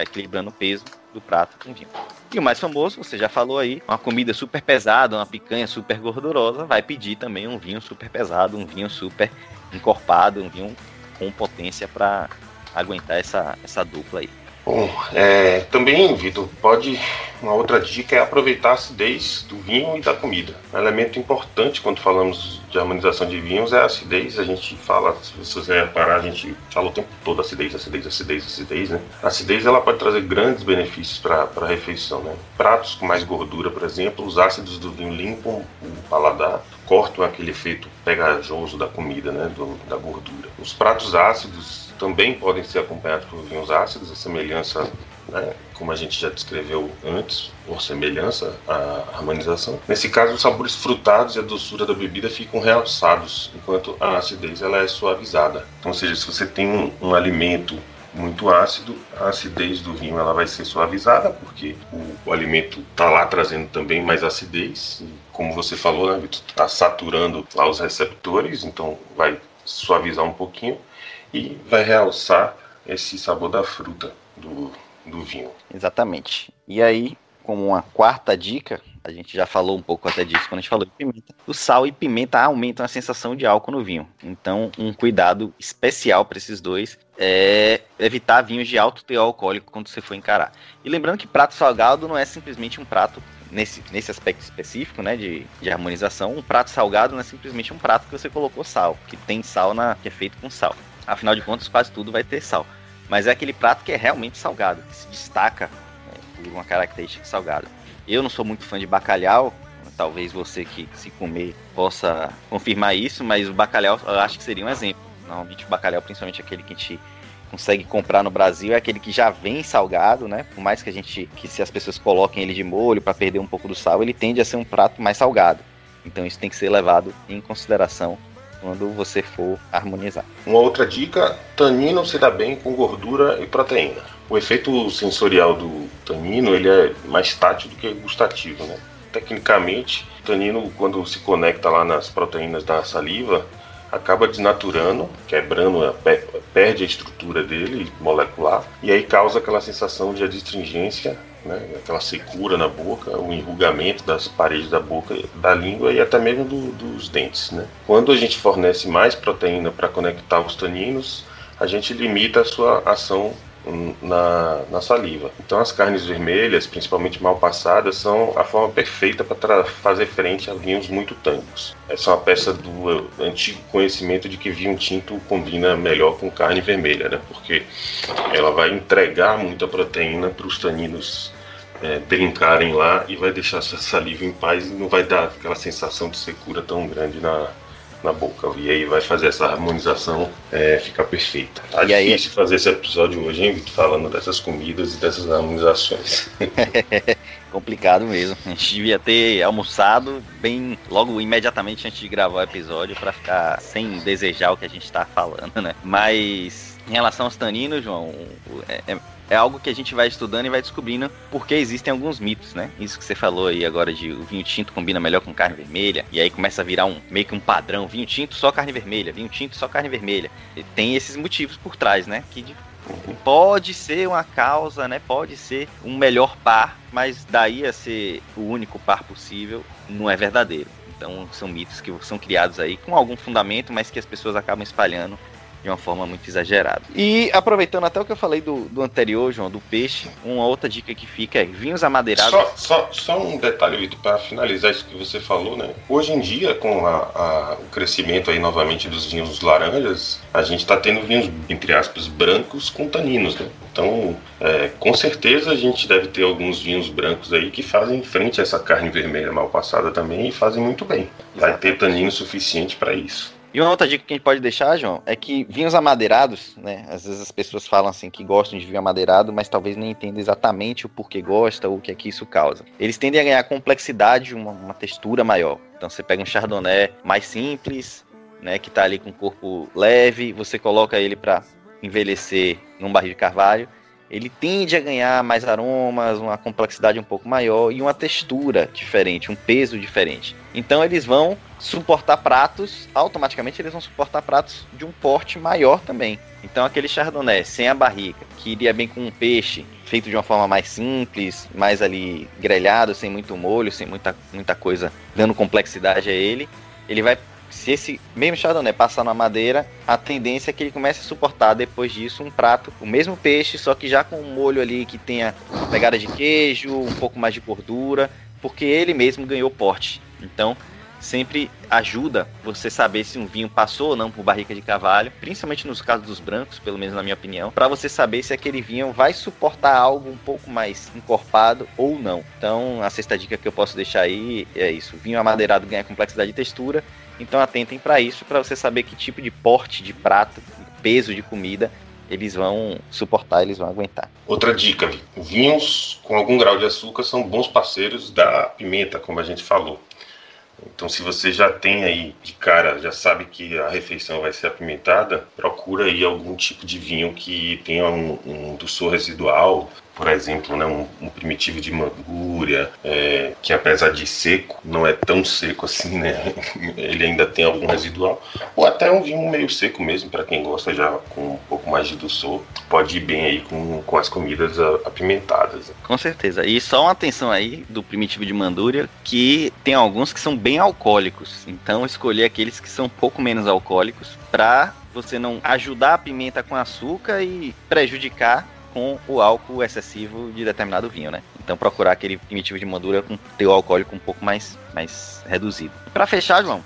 Speaker 1: equilibrando o peso do prato com vinho. E o mais famoso, você já falou aí, uma comida super pesada, uma picanha super gordurosa, vai pedir também um vinho super pesado, um vinho super encorpado, um vinho com potência para aguentar essa, essa dupla aí.
Speaker 2: Bom, é, também, Vitor, pode. Uma outra dica é aproveitar a acidez do vinho e da comida. Um elemento importante quando falamos de harmonização de vinhos é a acidez. A gente fala, se você reparar, a gente fala o tempo todo acidez, acidez, acidez, acidez, né? A acidez ela pode trazer grandes benefícios para a refeição, né? Pratos com mais gordura, por exemplo, os ácidos do vinho limpam o paladar, cortam aquele efeito pegajoso da comida, né? Do, da gordura. Os pratos ácidos também podem ser acompanhados por vinhos ácidos, a semelhança, né, como a gente já descreveu antes, por semelhança à harmonização. Nesse caso, os sabores frutados e a doçura da bebida ficam realçados, enquanto a acidez ela é suavizada. Então, ou seja, se você tem um, um alimento muito ácido, a acidez do vinho ela vai ser suavizada, porque o, o alimento está lá trazendo também mais acidez. Como você falou, né, está saturando lá os receptores, então vai suavizar um pouquinho e vai realçar esse sabor da fruta do, do vinho.
Speaker 1: Exatamente. E aí, como uma quarta dica, a gente já falou um pouco até disso quando a gente falou de pimenta. O sal e pimenta aumentam a sensação de álcool no vinho. Então, um cuidado especial para esses dois é evitar vinhos de alto teor alcoólico quando você for encarar. E lembrando que prato salgado não é simplesmente um prato nesse, nesse aspecto específico, né, de, de harmonização, um prato salgado não é simplesmente um prato que você colocou sal, que tem sal na que é feito com sal. Afinal de contas, quase tudo vai ter sal. Mas é aquele prato que é realmente salgado, que se destaca né, por uma característica salgada. Eu não sou muito fã de bacalhau, talvez você que se comer possa confirmar isso, mas o bacalhau eu acho que seria um exemplo. Normalmente o bacalhau, principalmente aquele que a gente consegue comprar no Brasil, é aquele que já vem salgado, né? Por mais que a gente, que se as pessoas coloquem ele de molho para perder um pouco do sal, ele tende a ser um prato mais salgado. Então isso tem que ser levado em consideração quando você for harmonizar.
Speaker 2: Uma outra dica: tanino se dá bem com gordura e proteína. O efeito sensorial do tanino ele é mais tátil do que gustativo, né? Tecnicamente, o tanino quando se conecta lá nas proteínas da saliva acaba desnaturando, quebrando, perde a estrutura dele molecular e aí causa aquela sensação de adstringência né? aquela secura na boca, o enrugamento das paredes da boca, da língua e até mesmo do, dos dentes. Né? Quando a gente fornece mais proteína para conectar os taninos, a gente limita a sua ação na, na, saliva. Então as carnes vermelhas, principalmente mal passadas, são a forma perfeita para fazer frente a vinhos muito tânicos. Essa é uma peça do antigo conhecimento de que vinho tinto combina melhor com carne vermelha, né? porque ela vai entregar muita proteína para os taninos é, brincarem lá e vai deixar sua saliva em paz e não vai dar aquela sensação de secura tão grande na, na boca. E aí vai fazer essa harmonização é, ficar perfeita. Tá e difícil aí... fazer esse episódio hoje, hein, Vitor? Falando dessas comidas e dessas harmonizações.
Speaker 1: Complicado mesmo. A gente devia ter almoçado bem logo imediatamente antes de gravar o episódio para ficar sem desejar o que a gente está falando, né? Mas em relação aos taninos, João, é, é algo que a gente vai estudando e vai descobrindo porque existem alguns mitos, né? Isso que você falou aí agora de o vinho tinto combina melhor com carne vermelha, e aí começa a virar um meio que um padrão, vinho tinto só carne vermelha, vinho tinto só carne vermelha. E tem esses motivos por trás, né? Que pode ser uma causa, né? Pode ser um melhor par, mas daí a ser o único par possível não é verdadeiro. Então são mitos que são criados aí com algum fundamento, mas que as pessoas acabam espalhando de uma forma muito exagerada. E aproveitando até o que eu falei do, do anterior, João, do peixe, uma outra dica que fica é vinhos amadeirados.
Speaker 2: Só, só, só um detalhe, Vitor, para finalizar isso que você falou, né? Hoje em dia, com a, a, o crescimento aí novamente dos vinhos laranjas, a gente está tendo vinhos, entre aspas, brancos com taninos, né? Então, é, com certeza a gente deve ter alguns vinhos brancos aí que fazem frente a essa carne vermelha mal passada também e fazem muito bem. Vai ter tanino suficiente para isso.
Speaker 1: E uma outra dica que a gente pode deixar, João, é que vinhos amadeirados, né? Às vezes as pessoas falam assim que gostam de vinho amadeirado, mas talvez nem entendam exatamente o porquê gosta ou o que é que isso causa. Eles tendem a ganhar complexidade, uma, uma textura maior. Então você pega um chardonnay mais simples, né, que está ali com o corpo leve, você coloca ele para envelhecer num barril de carvalho, ele tende a ganhar mais aromas, uma complexidade um pouco maior e uma textura diferente, um peso diferente. Então eles vão suportar pratos, automaticamente eles vão suportar pratos de um porte maior também. Então aquele chardonnay sem a barrica, que iria bem com um peixe, feito de uma forma mais simples, mais ali grelhado, sem muito molho, sem muita, muita coisa dando complexidade a ele, ele vai se esse mesmo chardonnay passar na madeira, a tendência é que ele comece a suportar depois disso um prato, o mesmo peixe, só que já com um molho ali que tenha pegada de queijo, um pouco mais de gordura, porque ele mesmo ganhou porte. Então, sempre ajuda você saber se um vinho passou ou não por barrica de cavalo, principalmente nos casos dos brancos, pelo menos na minha opinião, para você saber se aquele vinho vai suportar algo um pouco mais encorpado ou não. Então, a sexta dica que eu posso deixar aí é isso: vinho amadeirado ganha complexidade de textura então atentem para isso, para você saber que tipo de porte de prato, peso de comida eles vão suportar, eles vão aguentar.
Speaker 2: Outra dica: vinhos com algum grau de açúcar são bons parceiros da pimenta, como a gente falou. Então, se você já tem aí de cara, já sabe que a refeição vai ser apimentada, procura aí algum tipo de vinho que tenha um, um residual, por exemplo, né, um, um primitivo de mangúria, é, que apesar de seco, não é tão seco assim, né? Ele ainda tem algum residual. Ou até um vinho meio seco mesmo, para quem gosta já com um pouco mais de doçor, pode ir bem aí com, com as comidas apimentadas.
Speaker 1: Com certeza. E só uma atenção aí do primitivo de mandúria, que tem alguns que são bem alcoólicos. Então escolher aqueles que são um pouco menos alcoólicos para você não ajudar a pimenta com açúcar e prejudicar com o álcool excessivo de determinado vinho, né? Então procurar aquele primitivo de madura com teu alcoólico um pouco mais, mais reduzido. Para fechar, João,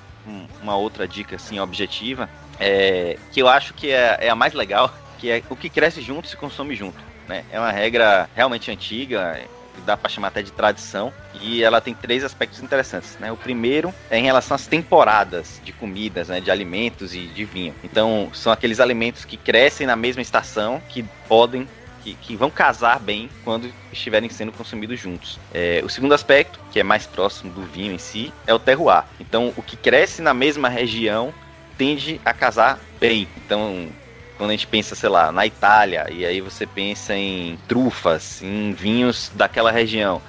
Speaker 1: uma outra dica assim objetiva é que eu acho que é, é a mais legal, que é o que cresce junto se consome junto, né? É uma regra realmente antiga, dá para chamar até de tradição, e ela tem três aspectos interessantes, né? O primeiro é em relação às temporadas de comidas, né, de alimentos e de vinho. Então, são aqueles alimentos que crescem na mesma estação, que podem que, que vão casar bem quando estiverem sendo consumidos juntos. É, o segundo aspecto, que é mais próximo do vinho em si, é o terroir. Então, o que cresce na mesma região tende a casar bem. Então, quando a gente pensa, sei lá, na Itália, e aí você pensa em trufas, em vinhos daquela região,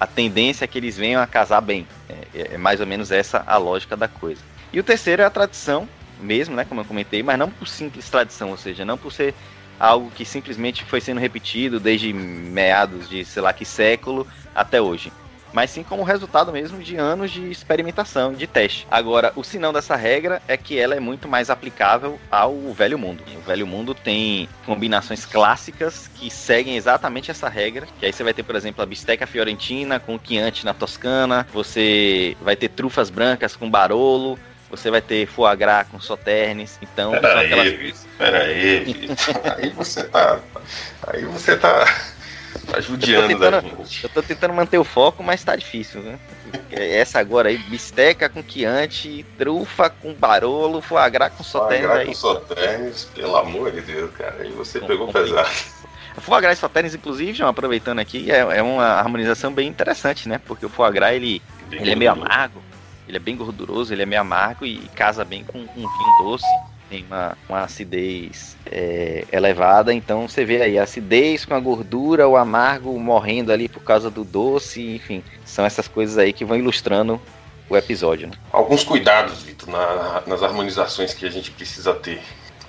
Speaker 1: a tendência é que eles venham a casar bem. É, é mais ou menos essa a lógica da coisa. E o terceiro é a tradição mesmo, né, como eu comentei, mas não por simples tradição, ou seja, não por ser algo que simplesmente foi sendo repetido desde meados de sei lá que século até hoje. Mas sim como resultado mesmo de anos de experimentação, de teste. Agora, o sinal dessa regra é que ela é muito mais aplicável ao velho mundo. O velho mundo tem combinações clássicas que seguem exatamente essa regra. Que aí você vai ter, por exemplo, a bisteca fiorentina com Chianti na Toscana. Você vai ter trufas brancas com Barolo você vai ter foie gras com soternes, então...
Speaker 2: Pera aí, aquelas... pera aí, aí você tá... Aí você tá... Tá judiando
Speaker 1: eu tentando, eu tô tentando manter o foco, mas tá difícil, né? Essa agora aí, bisteca com quiante, trufa com barolo, foie gras com soternes
Speaker 2: Foie
Speaker 1: aí.
Speaker 2: gras com soternes, pelo amor de Deus, cara. Aí você pegou pesado.
Speaker 1: Foie gras e soternes, inclusive, João, aproveitando aqui, é, é uma harmonização bem interessante, né? Porque o foie gras, ele, ele é meio amargo, ele é bem gorduroso, ele é meio amargo e casa bem com um vinho doce. Tem uma, uma acidez é, elevada, então você vê aí a acidez com a gordura, o amargo morrendo ali por causa do doce, enfim, são essas coisas aí que vão ilustrando o episódio. Né?
Speaker 2: Alguns cuidados, Vitor, na, nas harmonizações que a gente precisa ter.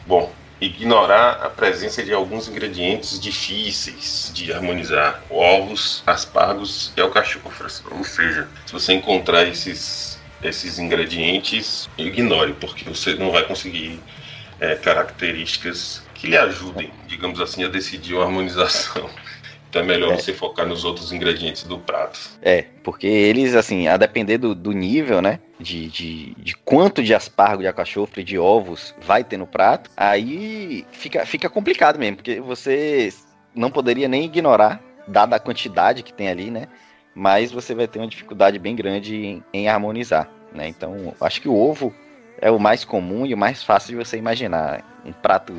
Speaker 2: Bom, ignorar a presença de alguns ingredientes difíceis de harmonizar: ovos, aspargos e alcachofras. Ou seja, se você encontrar esses esses ingredientes, ignore, porque você não vai conseguir é, características que lhe ajudem, digamos assim, a decidir uma harmonização. Então é melhor é. você focar nos outros ingredientes do prato.
Speaker 1: É, porque eles, assim, a depender do, do nível, né? De, de, de, quanto de aspargo, de alcachofre, de ovos vai ter no prato, aí fica, fica complicado mesmo, porque você não poderia nem ignorar, dada a quantidade que tem ali, né? Mas você vai ter uma dificuldade bem grande em, em harmonizar, né? Então, acho que o ovo é o mais comum e o mais fácil de você imaginar. Um prato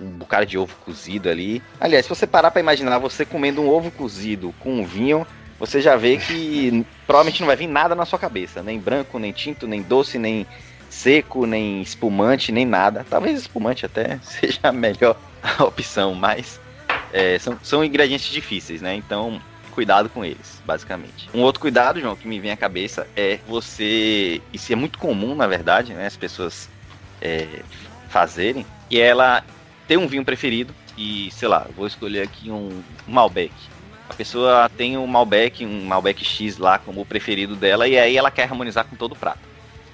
Speaker 1: um bocado de ovo cozido ali. Aliás, se você parar para imaginar você comendo um ovo cozido com um vinho, você já vê que provavelmente não vai vir nada na sua cabeça, nem branco, nem tinto, nem doce, nem seco, nem espumante, nem nada. Talvez espumante até seja a melhor opção, mas é, são, são ingredientes difíceis, né? Então, cuidado com eles, basicamente. Um outro cuidado, João, que me vem à cabeça é você. Isso é muito comum, na verdade, né? As pessoas é, fazerem. E ela tem um vinho preferido e, sei lá, vou escolher aqui um Malbec. A pessoa tem um Malbec, um Malbec X lá como o preferido dela e aí ela quer harmonizar com todo o prato.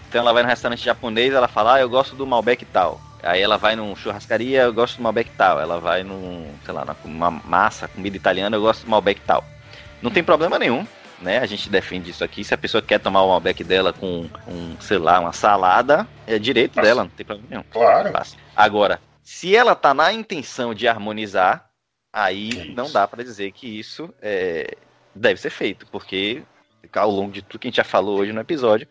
Speaker 1: Então ela vai no restaurante japonês, ela fala, ah, eu gosto do Malbec tal. Aí ela vai num churrascaria, eu gosto do Malbec tal. Ela vai num, sei lá, numa massa, comida italiana, eu gosto do Malbec tal. Não tem problema nenhum, né? A gente defende isso aqui. Se a pessoa quer tomar o Malbec dela com, um, sei lá, uma salada, é direito Nossa. dela, não tem problema nenhum.
Speaker 2: Claro.
Speaker 1: Agora, se ela tá na intenção de harmonizar, aí não dá para dizer que isso é, deve ser feito, porque ao longo de tudo que a gente já falou hoje no episódio,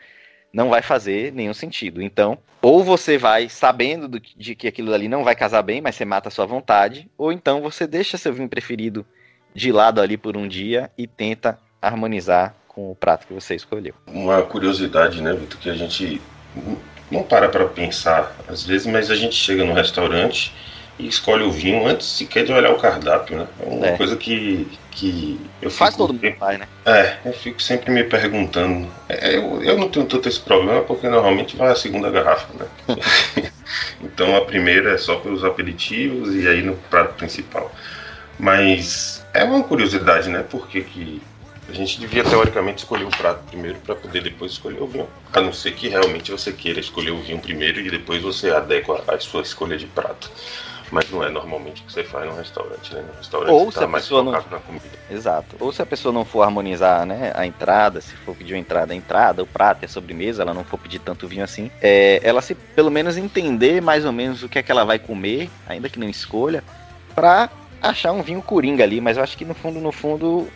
Speaker 1: não vai fazer nenhum sentido. Então, ou você vai sabendo do, de que aquilo ali não vai casar bem, mas você mata a sua vontade, ou então você deixa seu vinho preferido de lado ali por um dia e tenta harmonizar com o prato que você escolheu.
Speaker 2: Uma curiosidade, né, Vitor, que a gente não para para pensar às vezes, mas a gente chega no restaurante e escolhe o vinho antes sequer de olhar o cardápio, né? É uma é. coisa que, que eu
Speaker 1: Faz todo mundo faz, né?
Speaker 2: É, eu fico sempre me perguntando. É, eu, eu não tenho tanto esse problema porque normalmente vai a segunda garrafa, né? então a primeira é só pelos aperitivos e aí no prato principal. Mas é uma curiosidade, né? Por que, a gente devia teoricamente escolher o prato primeiro para poder depois escolher o vinho. A não ser que realmente você queira escolher o vinho primeiro e depois você adequa a sua escolha de prato. Mas não é normalmente o que você faz no restaurante, né? No restaurante
Speaker 1: Ou
Speaker 2: você
Speaker 1: tá
Speaker 2: mais
Speaker 1: focado
Speaker 2: não... na comida.
Speaker 1: Exato. Ou se a pessoa não for harmonizar né, a entrada, se for pedir uma entrada, a entrada, o prato e a sobremesa, ela não for pedir tanto vinho assim, é, ela se pelo menos entender mais ou menos o que é que ela vai comer, ainda que não escolha, para achar um vinho coringa ali, mas eu acho que no fundo, no fundo,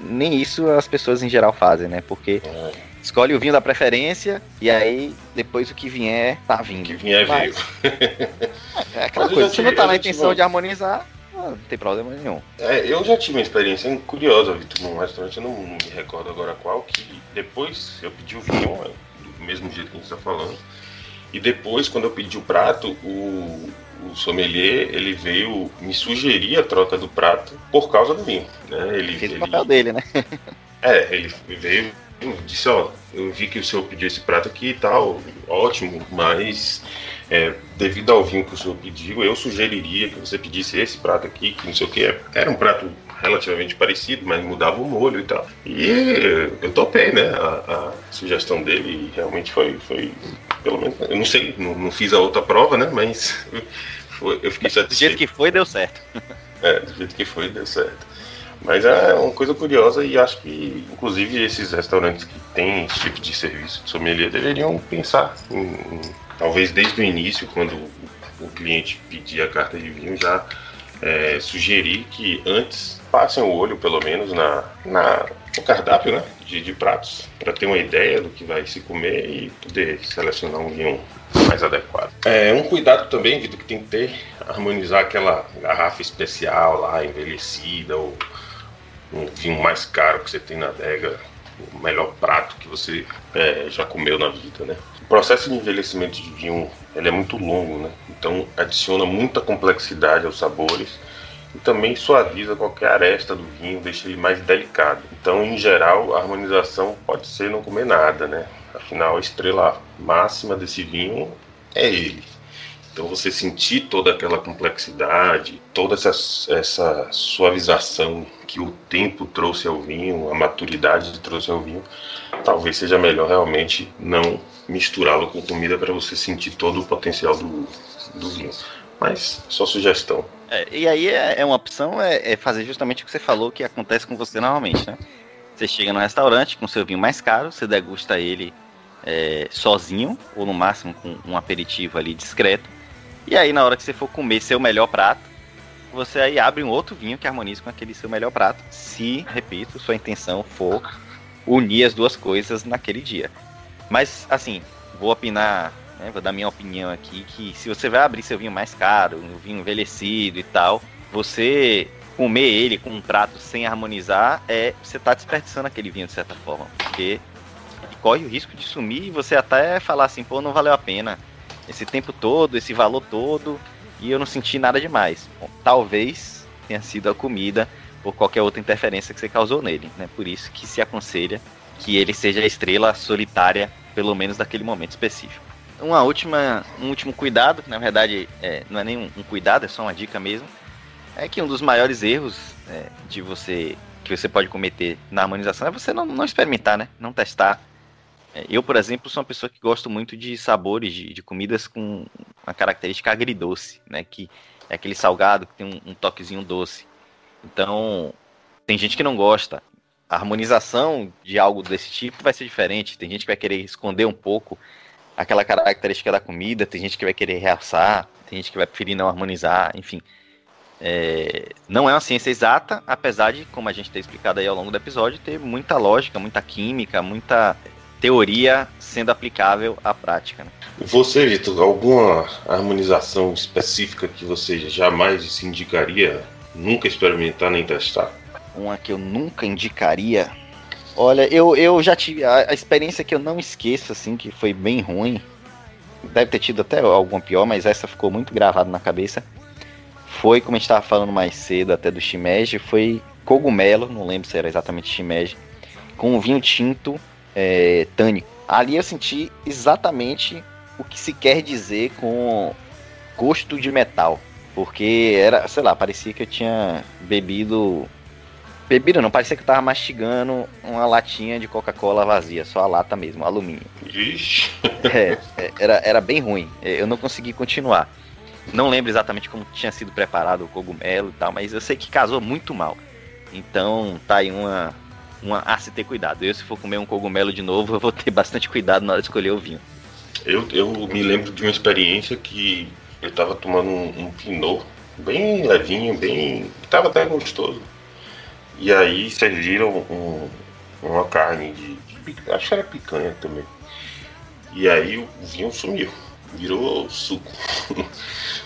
Speaker 1: nem isso as pessoas em geral fazem, né? Porque é. escolhe o vinho da preferência e aí depois o que vier, tá vindo. O
Speaker 2: que vier mas, veio.
Speaker 1: é aquela mas coisa, se não tá na intenção tive... de harmonizar, não tem problema nenhum.
Speaker 2: É, eu já tive uma experiência curiosa, Vitor, num restaurante, eu não me recordo agora qual, que depois eu pedi o vinho, do mesmo jeito que a gente tá falando, e depois, quando eu pedi o prato, o, o sommelier ele veio me sugerir a troca do prato por causa do vinho. Né? Ele
Speaker 1: fez
Speaker 2: ele,
Speaker 1: o papel dele, né?
Speaker 2: é, ele veio disse, ó, eu vi que o senhor pediu esse prato aqui e tal, ótimo, mas é, devido ao vinho que o senhor pediu, eu sugeriria que você pedisse esse prato aqui, que não sei o que, era um prato relativamente parecido, mas mudava o molho e tal. E eu topei, né, a, a sugestão dele, e realmente foi, foi, pelo menos, eu não sei, não, não fiz a outra prova, né, mas foi, eu fiquei satisfeito.
Speaker 1: Do jeito que foi, deu certo.
Speaker 2: É, do jeito que foi, deu certo. Mas é uma coisa curiosa e acho que, inclusive, esses restaurantes que têm esse tipo de serviço de sommelier deveriam pensar, em, em, talvez desde o início, quando o cliente pedir a carta de vinho, já é, sugerir que antes passem o olho, pelo menos, na, na o cardápio né, de, de pratos, para ter uma ideia do que vai se comer e poder selecionar um vinho mais adequado. É um cuidado também, Vitor, que tem que ter, harmonizar aquela garrafa especial lá, envelhecida, ou um vinho mais caro que você tem na adega, o melhor prato que você é, já comeu na vida, né? O processo de envelhecimento de vinho ele é muito longo, né? Então adiciona muita complexidade aos sabores e também suaviza qualquer aresta do vinho, deixa ele mais delicado. Então, em geral, a harmonização pode ser não comer nada, né? Afinal, a estrela máxima desse vinho é ele. Então, você sentir toda aquela complexidade, toda essa, essa suavização que o tempo trouxe ao vinho, a maturidade trouxe ao vinho, talvez seja melhor realmente não misturá-lo com comida para você sentir todo o potencial do, do vinho. Mas, só sugestão.
Speaker 1: É, e aí é, é uma opção é, é, fazer justamente o que você falou que acontece com você normalmente, né? Você chega no restaurante com seu vinho mais caro, você degusta ele é, sozinho, ou no máximo com um aperitivo ali discreto. E aí, na hora que você for comer seu melhor prato, você aí abre um outro vinho que harmoniza com aquele seu melhor prato. Se, repito, sua intenção for unir as duas coisas naquele dia. Mas, assim, vou opinar, né, vou dar minha opinião aqui, que se você vai abrir seu vinho mais caro, um vinho envelhecido e tal, você comer ele com um prato sem harmonizar, é você tá desperdiçando aquele vinho de certa forma. Porque ele corre o risco de sumir e você até falar assim, pô, não valeu a pena. Esse tempo todo, esse valor todo, e eu não senti nada demais. Bom, talvez tenha sido a comida ou qualquer outra interferência que você causou nele, né? Por isso que se aconselha que ele seja a estrela solitária, pelo menos naquele momento específico. Uma última, um último cuidado, que na verdade é, não é nem um, um, cuidado, é só uma dica mesmo, é que um dos maiores erros é, de você que você pode cometer na harmonização é você não, não experimentar, né? Não testar. É, eu, por exemplo, sou uma pessoa que gosto muito de sabores de, de comidas com uma característica agridoce, né? Que é aquele salgado que tem um, um toquezinho doce. Então, tem gente que não gosta a harmonização de algo desse tipo vai ser diferente. Tem gente que vai querer esconder um pouco aquela característica da comida, tem gente que vai querer realçar, tem gente que vai preferir não harmonizar, enfim. É, não é uma ciência exata, apesar de, como a gente tem explicado aí ao longo do episódio, ter muita lógica, muita química, muita teoria sendo aplicável à prática. Né?
Speaker 2: Você, Vitor, alguma harmonização específica que você jamais se indicaria nunca experimentar nem testar?
Speaker 1: uma que eu nunca indicaria. Olha, eu, eu já tive a, a, experiência que eu não esqueço, assim, que foi bem ruim. Deve ter tido até alguma pior, mas essa ficou muito gravada na cabeça. Foi, como a gente estava falando mais cedo, até do shimeji, foi cogumelo, não lembro se era exatamente shimeji, com um vinho tinto é, tânico. Ali eu senti exatamente o que se quer dizer com gosto de metal. Porque era, sei lá, parecia que eu tinha bebido Bebida não, parecia que eu tava mastigando uma latinha de Coca-Cola vazia, só a lata mesmo, alumínio.
Speaker 2: Ixi.
Speaker 1: É, é, era, era bem ruim. É, eu não consegui continuar. Não lembro exatamente como tinha sido preparado o cogumelo e tal, mas eu sei que casou muito mal. Então tá aí uma, uma a se ter cuidado. Eu, se for comer um cogumelo de novo, eu vou ter bastante cuidado na hora de escolher o vinho.
Speaker 2: Eu, eu me lembro de uma experiência que eu tava tomando um, um pinot bem levinho, bem. tava até gostoso. E aí serviram um, uma carne de, de, Acho que era picanha também. E aí o vinho sumiu. Virou suco.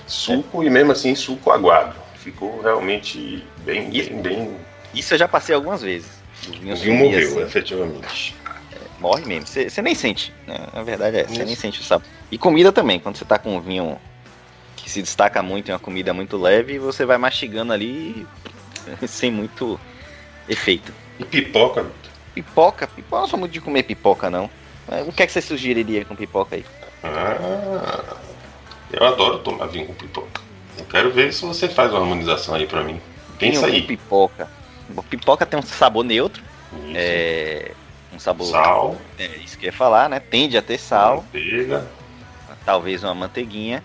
Speaker 2: suco e mesmo assim suco aguado. Ficou realmente bem, bem, bem.
Speaker 1: Isso eu já passei algumas vezes.
Speaker 2: O vinho, o vinho morreu, assim. efetivamente.
Speaker 1: É, morre mesmo. Você nem sente. Né? A verdade é, você nem sente o sabor. E comida também, quando você tá com um vinho que se destaca muito em uma comida muito leve, você vai mastigando ali sem muito efeito.
Speaker 2: E pipoca,
Speaker 1: Pipoca? Pipoca, eu não sou muito de comer pipoca, não. O que é que você sugeriria com pipoca aí?
Speaker 2: Ah, eu adoro tomar vinho com pipoca. Eu quero ver se você faz uma harmonização aí pra mim. Pensa vinho aí.
Speaker 1: pipoca. Pipoca tem um sabor neutro. Isso. É, um sabor.
Speaker 2: Sal.
Speaker 1: É isso que eu ia falar, né? Tende a ter sal.
Speaker 2: Manteiga.
Speaker 1: Talvez uma manteiguinha.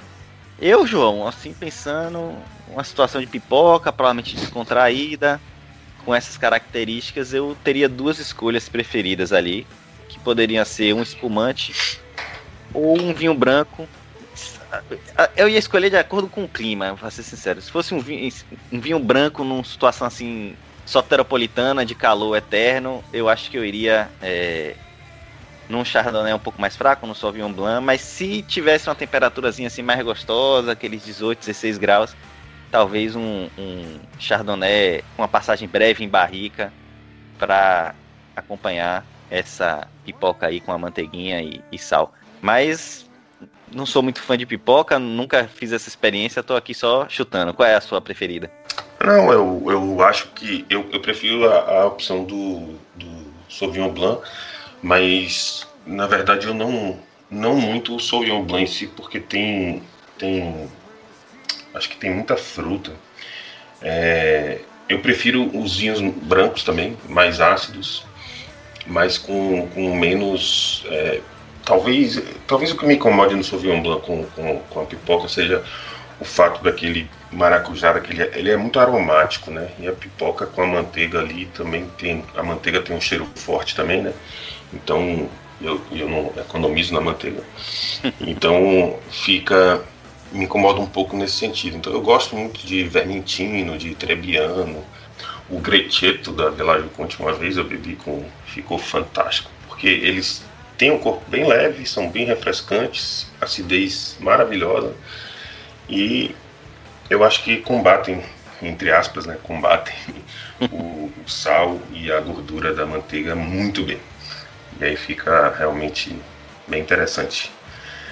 Speaker 1: Eu, João, assim, pensando uma situação de pipoca, provavelmente descontraída com essas características, eu teria duas escolhas preferidas ali, que poderiam ser um espumante ou um vinho branco. Eu ia escolher de acordo com o clima, pra ser sincero. Se fosse um vinho, um vinho branco numa situação assim soteropolitana de calor eterno, eu acho que eu iria é, num Chardonnay um pouco mais fraco, no Sauvignon Blanc, mas se tivesse uma temperaturazinha assim mais gostosa, aqueles 18, 16 graus, talvez um, um Chardonnay uma passagem breve em barrica para acompanhar essa pipoca aí com a manteiguinha e, e, sal. Mas não sou muito fã de pipoca, nunca fiz essa experiência, tô aqui só chutando. Qual é a sua preferida?
Speaker 2: Não, eu, eu acho que eu, eu prefiro a, a opção do, do Sauvignon Blanc mas na verdade eu não não muito o Sauvignon Blanc em si, porque tem tem acho que tem muita fruta. É, eu prefiro os vinhos brancos também, mais ácidos, mas com, com menos é, talvez talvez o que me incomode no Sauvignon Blanc com, com, com a pipoca seja o fato daquele maracujá, daquele, ele é muito aromático, né? E a pipoca com a manteiga ali também tem, a manteiga tem um cheiro forte também, né? Então eu, eu não economizo na manteiga. Então fica. Me incomoda um pouco nesse sentido. Então eu gosto muito de Vermentino, de Trebbiano. O Grecheto da Velagem Conte uma vez eu bebi com. ficou fantástico. Porque eles têm um corpo bem leve, são bem refrescantes, acidez maravilhosa. E eu acho que combatem, entre aspas, né, combatem o, o sal e a gordura da manteiga muito bem. E aí fica realmente bem interessante.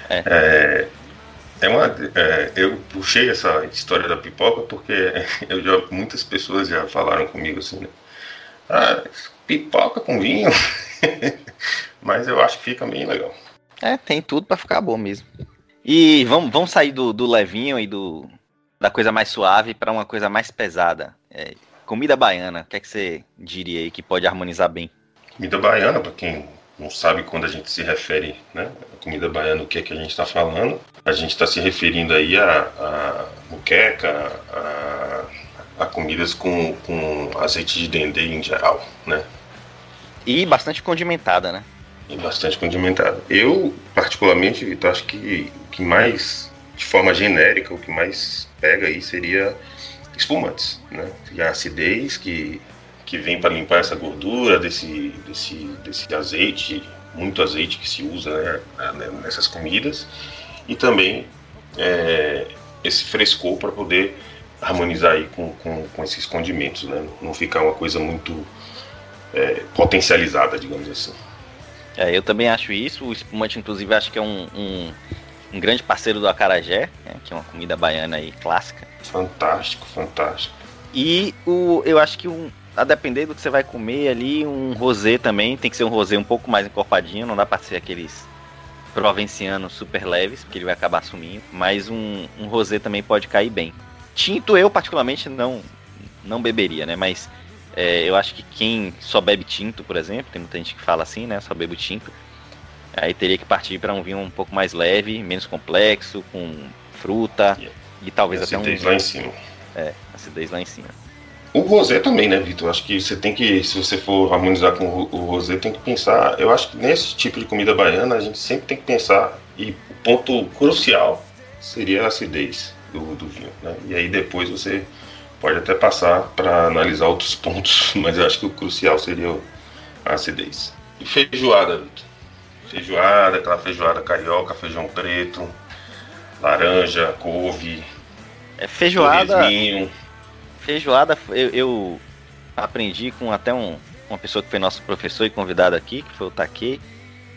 Speaker 2: É. é, é uma, é, eu puxei essa história da pipoca porque eu já, muitas pessoas já falaram comigo assim, né? Ah, pipoca com vinho. Mas eu acho que fica bem legal.
Speaker 1: É, tem tudo para ficar bom mesmo. E vamos, vamos sair do, do levinho e do da coisa mais suave para uma coisa mais pesada. É, comida baiana, o que é que você diria aí que pode harmonizar bem?
Speaker 2: Comida baiana, para quem não sabe quando a gente se refere, né? A comida baiana, o que é que a gente está falando? A gente está se referindo aí a, a muqueca, a, a comidas com, com azeite de dendê em geral, né?
Speaker 1: E bastante condimentada, né?
Speaker 2: E bastante condimentada. Eu, particularmente, Vitor, acho que o que mais, de forma genérica, o que mais pega aí seria espumantes, né? E a acidez que que vem para limpar essa gordura desse, desse, desse azeite, muito azeite que se usa né, né nessas comidas, e também é, esse frescor para poder harmonizar aí com, com, com, esses condimentos, né? não ficar uma coisa muito é, potencializada, digamos assim.
Speaker 1: É, eu também acho isso, o espumante inclusive acho que é um, um, um grande parceiro do acarajé, né, que é uma comida baiana aí clássica.
Speaker 2: Fantástico, fantástico.
Speaker 1: E o, eu acho que um, a depender do que você vai comer ali, um rosé também, tem que ser um rosé um pouco mais encorpadinho, não dá para ser aqueles provincianos super leves, porque ele vai acabar sumindo, mas um, um rosé também pode cair bem. Tinto eu particularmente não não beberia, né, mas é, eu acho que quem só bebe tinto, por exemplo, tem muita gente que fala assim, né, só bebe tinto, aí teria que partir para um vinho um pouco mais leve, menos complexo, com fruta e, e talvez até um...
Speaker 2: Acidez lá em cima.
Speaker 1: É, acidez lá em cima.
Speaker 2: O rosé também, né, Vitor? Acho que você tem que, se você for harmonizar com o rosé, tem que pensar. Eu acho que nesse tipo de comida baiana a gente sempre tem que pensar e o ponto crucial seria a acidez do, do vinho, né? E aí depois você pode até passar para analisar outros pontos, mas eu acho que o crucial seria a acidez. E feijoada, Vitor? Feijoada, aquela feijoada carioca, feijão preto, laranja, couve.
Speaker 1: É feijoada. Feijoada, eu, eu, aprendi com até um, uma pessoa que foi nosso professor e convidado aqui, que foi o Take.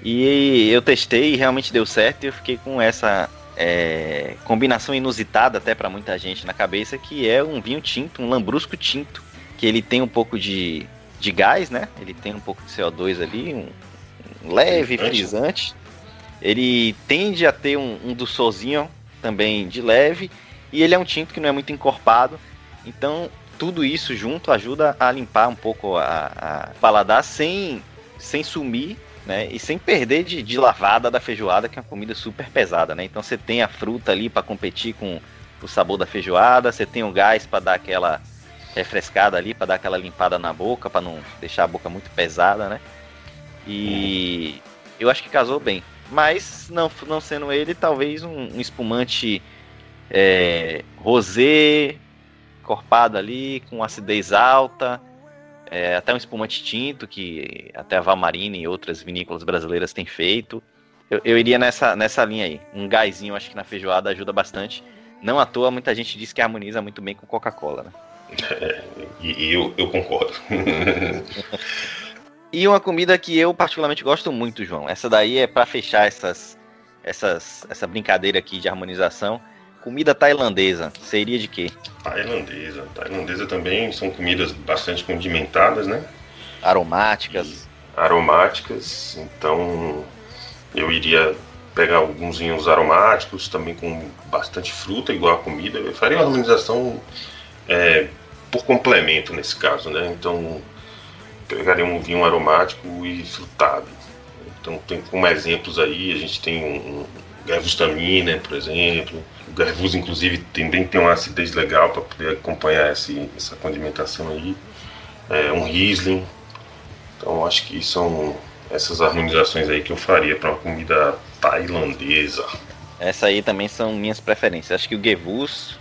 Speaker 1: E eu testei e realmente deu certo. E eu fiquei com essa é, combinação inusitada até para muita gente na cabeça, que é um vinho tinto, um lambrusco tinto, que ele tem um pouco de, de gás, né? Ele tem um pouco de CO2 ali, um, um leve frisante. Ele tende a ter um, um doçorzinho também de leve, e ele é um tinto que não é muito encorpado. Então, tudo isso junto ajuda a limpar um pouco a, a paladar sem, sem sumir né? E sem perder de, de, lavada da feijoada, que é uma comida super pesada, né? Então você tem a fruta ali para competir com o sabor da feijoada, você tem o gás para dar aquela refrescada ali, para dar aquela limpada na boca, para não deixar a boca muito pesada, né? E eu acho que casou bem. Mas não, não sendo ele, talvez um, um espumante é, rosé, encorpado ali, com acidez alta, é, até um espumante tinto, que até a Valmarine e outras vinícolas brasileiras têm feito. Eu, eu, iria nessa, nessa linha aí. Um gásinho, acho que na feijoada ajuda bastante. Não à toa, muita gente diz que harmoniza muito bem com Coca-Cola, né?
Speaker 2: É, e eu, eu concordo.
Speaker 1: e uma comida que eu particularmente gosto muito, João. Essa daí é para fechar essas, essas, essa brincadeira aqui de harmonização. Comida tailandesa, seria de quê?
Speaker 2: Tailandesa. Tailandesa também são comidas bastante condimentadas, né?
Speaker 1: Aromáticas.
Speaker 2: E aromáticas. Então, eu iria pegar alguns vinhos aromáticos, também com bastante fruta, igual a comida. Eu faria uma harmonização é, por complemento nesse caso, né? Então, pegaria um vinho aromático e frutado. Então, tem como exemplos aí, a gente tem um, um Gervustamina, por exemplo. O Gervus, inclusive, também tem uma acidez legal para poder acompanhar esse, essa condimentação aí. É, um Riesling. Então, acho que são essas harmonizações aí que eu faria para uma comida tailandesa.
Speaker 1: Essa aí também são minhas preferências. Acho que o Gewurz,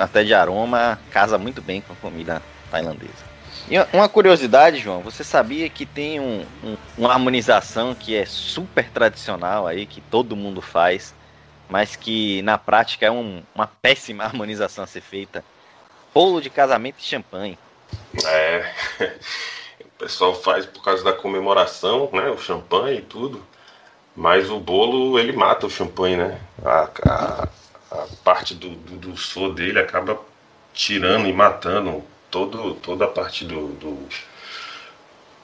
Speaker 1: até de aroma, casa muito bem com a comida tailandesa. E uma curiosidade, João, você sabia que tem um, um, uma harmonização que é super tradicional aí, que todo mundo faz, mas que na prática é um, uma péssima harmonização a ser feita? Bolo de casamento e champanhe.
Speaker 2: É, o pessoal faz por causa da comemoração, né? O champanhe e tudo. Mas o bolo, ele mata o champanhe, né? A, a, a parte do, do, do dele acaba tirando e matando todo, toda a parte do, do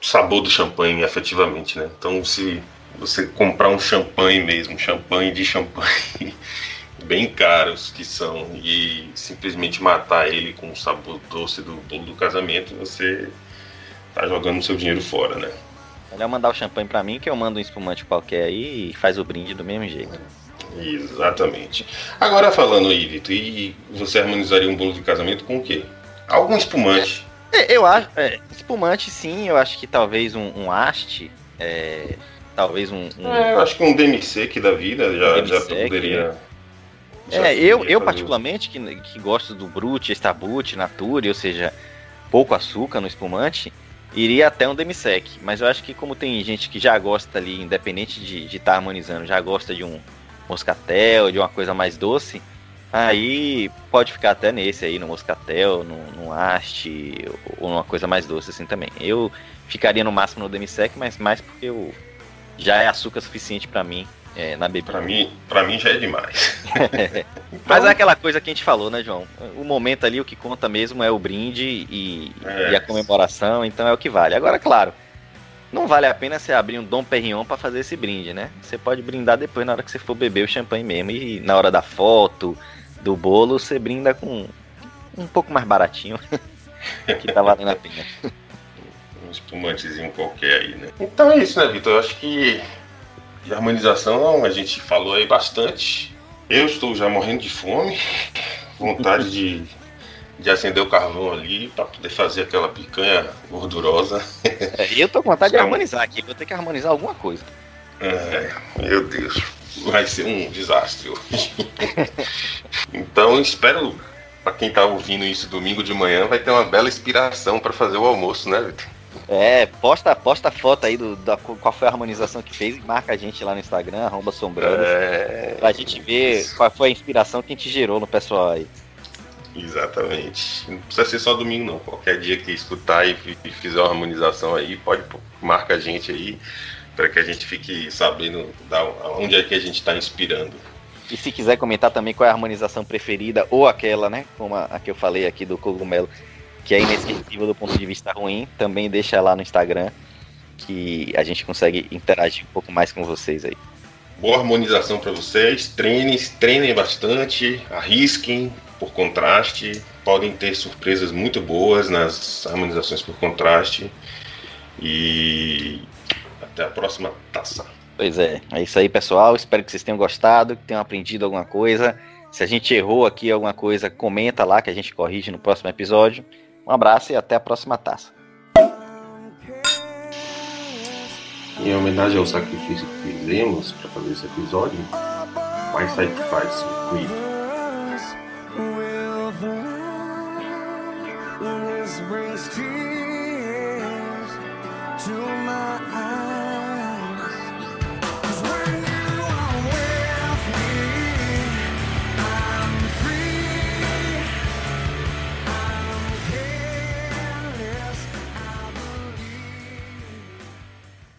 Speaker 2: sabor do champanhe, efetivamente, né? Então, se você comprar um champanhe mesmo, champanhe de champanhe bem caros que são, e simplesmente matar ele com o sabor doce do bolo do casamento, você tá jogando seu dinheiro fora, né?
Speaker 1: Melhor mandar o champanhe para mim que eu mando um espumante qualquer aí e faz o brinde do mesmo jeito.
Speaker 2: Exatamente. Agora falando aí, Vitor, e você harmonizaria um bolo de casamento com o quê? Algum espumante.
Speaker 1: É, eu acho. É, espumante, sim. Eu acho que talvez um, um haste. É, talvez um. um...
Speaker 2: É, eu acho que um DMC da vida já, já poderia.
Speaker 1: Né? Já é, eu, eu particularmente, que, que gosto do Brut, Stabut, Nature, ou seja, pouco açúcar no espumante, iria até um demisec. Mas eu acho que como tem gente que já gosta ali, independente de estar de tá harmonizando, já gosta de um moscatel, de uma coisa mais doce, Aí pode ficar até nesse aí, no Moscatel, no, no Haste, ou numa coisa mais doce assim também. Eu ficaria no máximo no Demisec, mas mais porque eu, já é açúcar suficiente para mim é, na bebida.
Speaker 2: Pra mim, pra mim já é demais.
Speaker 1: Mas é aquela coisa que a gente falou, né, João? O momento ali, o que conta mesmo é o brinde e, é. e a comemoração, então é o que vale. Agora, claro, não vale a pena você abrir um Dom Perignon para fazer esse brinde, né? Você pode brindar depois na hora que você for beber o champanhe mesmo e na hora da foto, do bolo, você brinda com um pouco mais baratinho. que tá valendo a pena.
Speaker 2: Um espumantezinho qualquer aí, né? Então é isso, né, Vitor? Eu acho que de harmonização a gente falou aí bastante. Eu estou já morrendo de fome, vontade de, de acender o carvão ali para poder fazer aquela picanha gordurosa.
Speaker 1: É, eu tô com vontade de harmonizar aqui, vou ter que harmonizar alguma coisa.
Speaker 2: É, meu Deus vai ser um desastre hoje. então espero para quem tá ouvindo isso domingo de manhã vai ter uma bela inspiração para fazer o almoço, né, Vitor?
Speaker 1: É, posta, posta foto aí do, da qual foi a harmonização que fez e marca a gente lá no Instagram, arroba sombranos, é... pra gente ver isso. qual foi a inspiração que a gente gerou no pessoal aí.
Speaker 2: Exatamente. Não precisa ser só domingo não. Qualquer dia que escutar e, e fizer uma harmonização aí, pode marca a gente aí para que a gente fique sabendo da, onde é que a gente está inspirando.
Speaker 1: E se quiser comentar também qual é a harmonização preferida, ou aquela, né, como a, a que eu falei aqui do cogumelo, que é inesquecível do ponto de vista ruim, também deixa lá no Instagram, que a gente consegue interagir um pouco mais com vocês aí.
Speaker 2: Boa harmonização para vocês, treinem, treinem bastante, arrisquem por contraste, podem ter surpresas muito boas nas harmonizações por contraste. E até a próxima taça.
Speaker 1: Pois é, é isso aí, pessoal. Espero que vocês tenham gostado, que tenham aprendido alguma coisa. Se a gente errou aqui alguma coisa, comenta lá que a gente corrige no próximo episódio. Um abraço e até a próxima taça.
Speaker 2: Em homenagem ao sacrifício que fizemos para fazer esse episódio, mais sacrifice, Creed. brings tears to my eyes.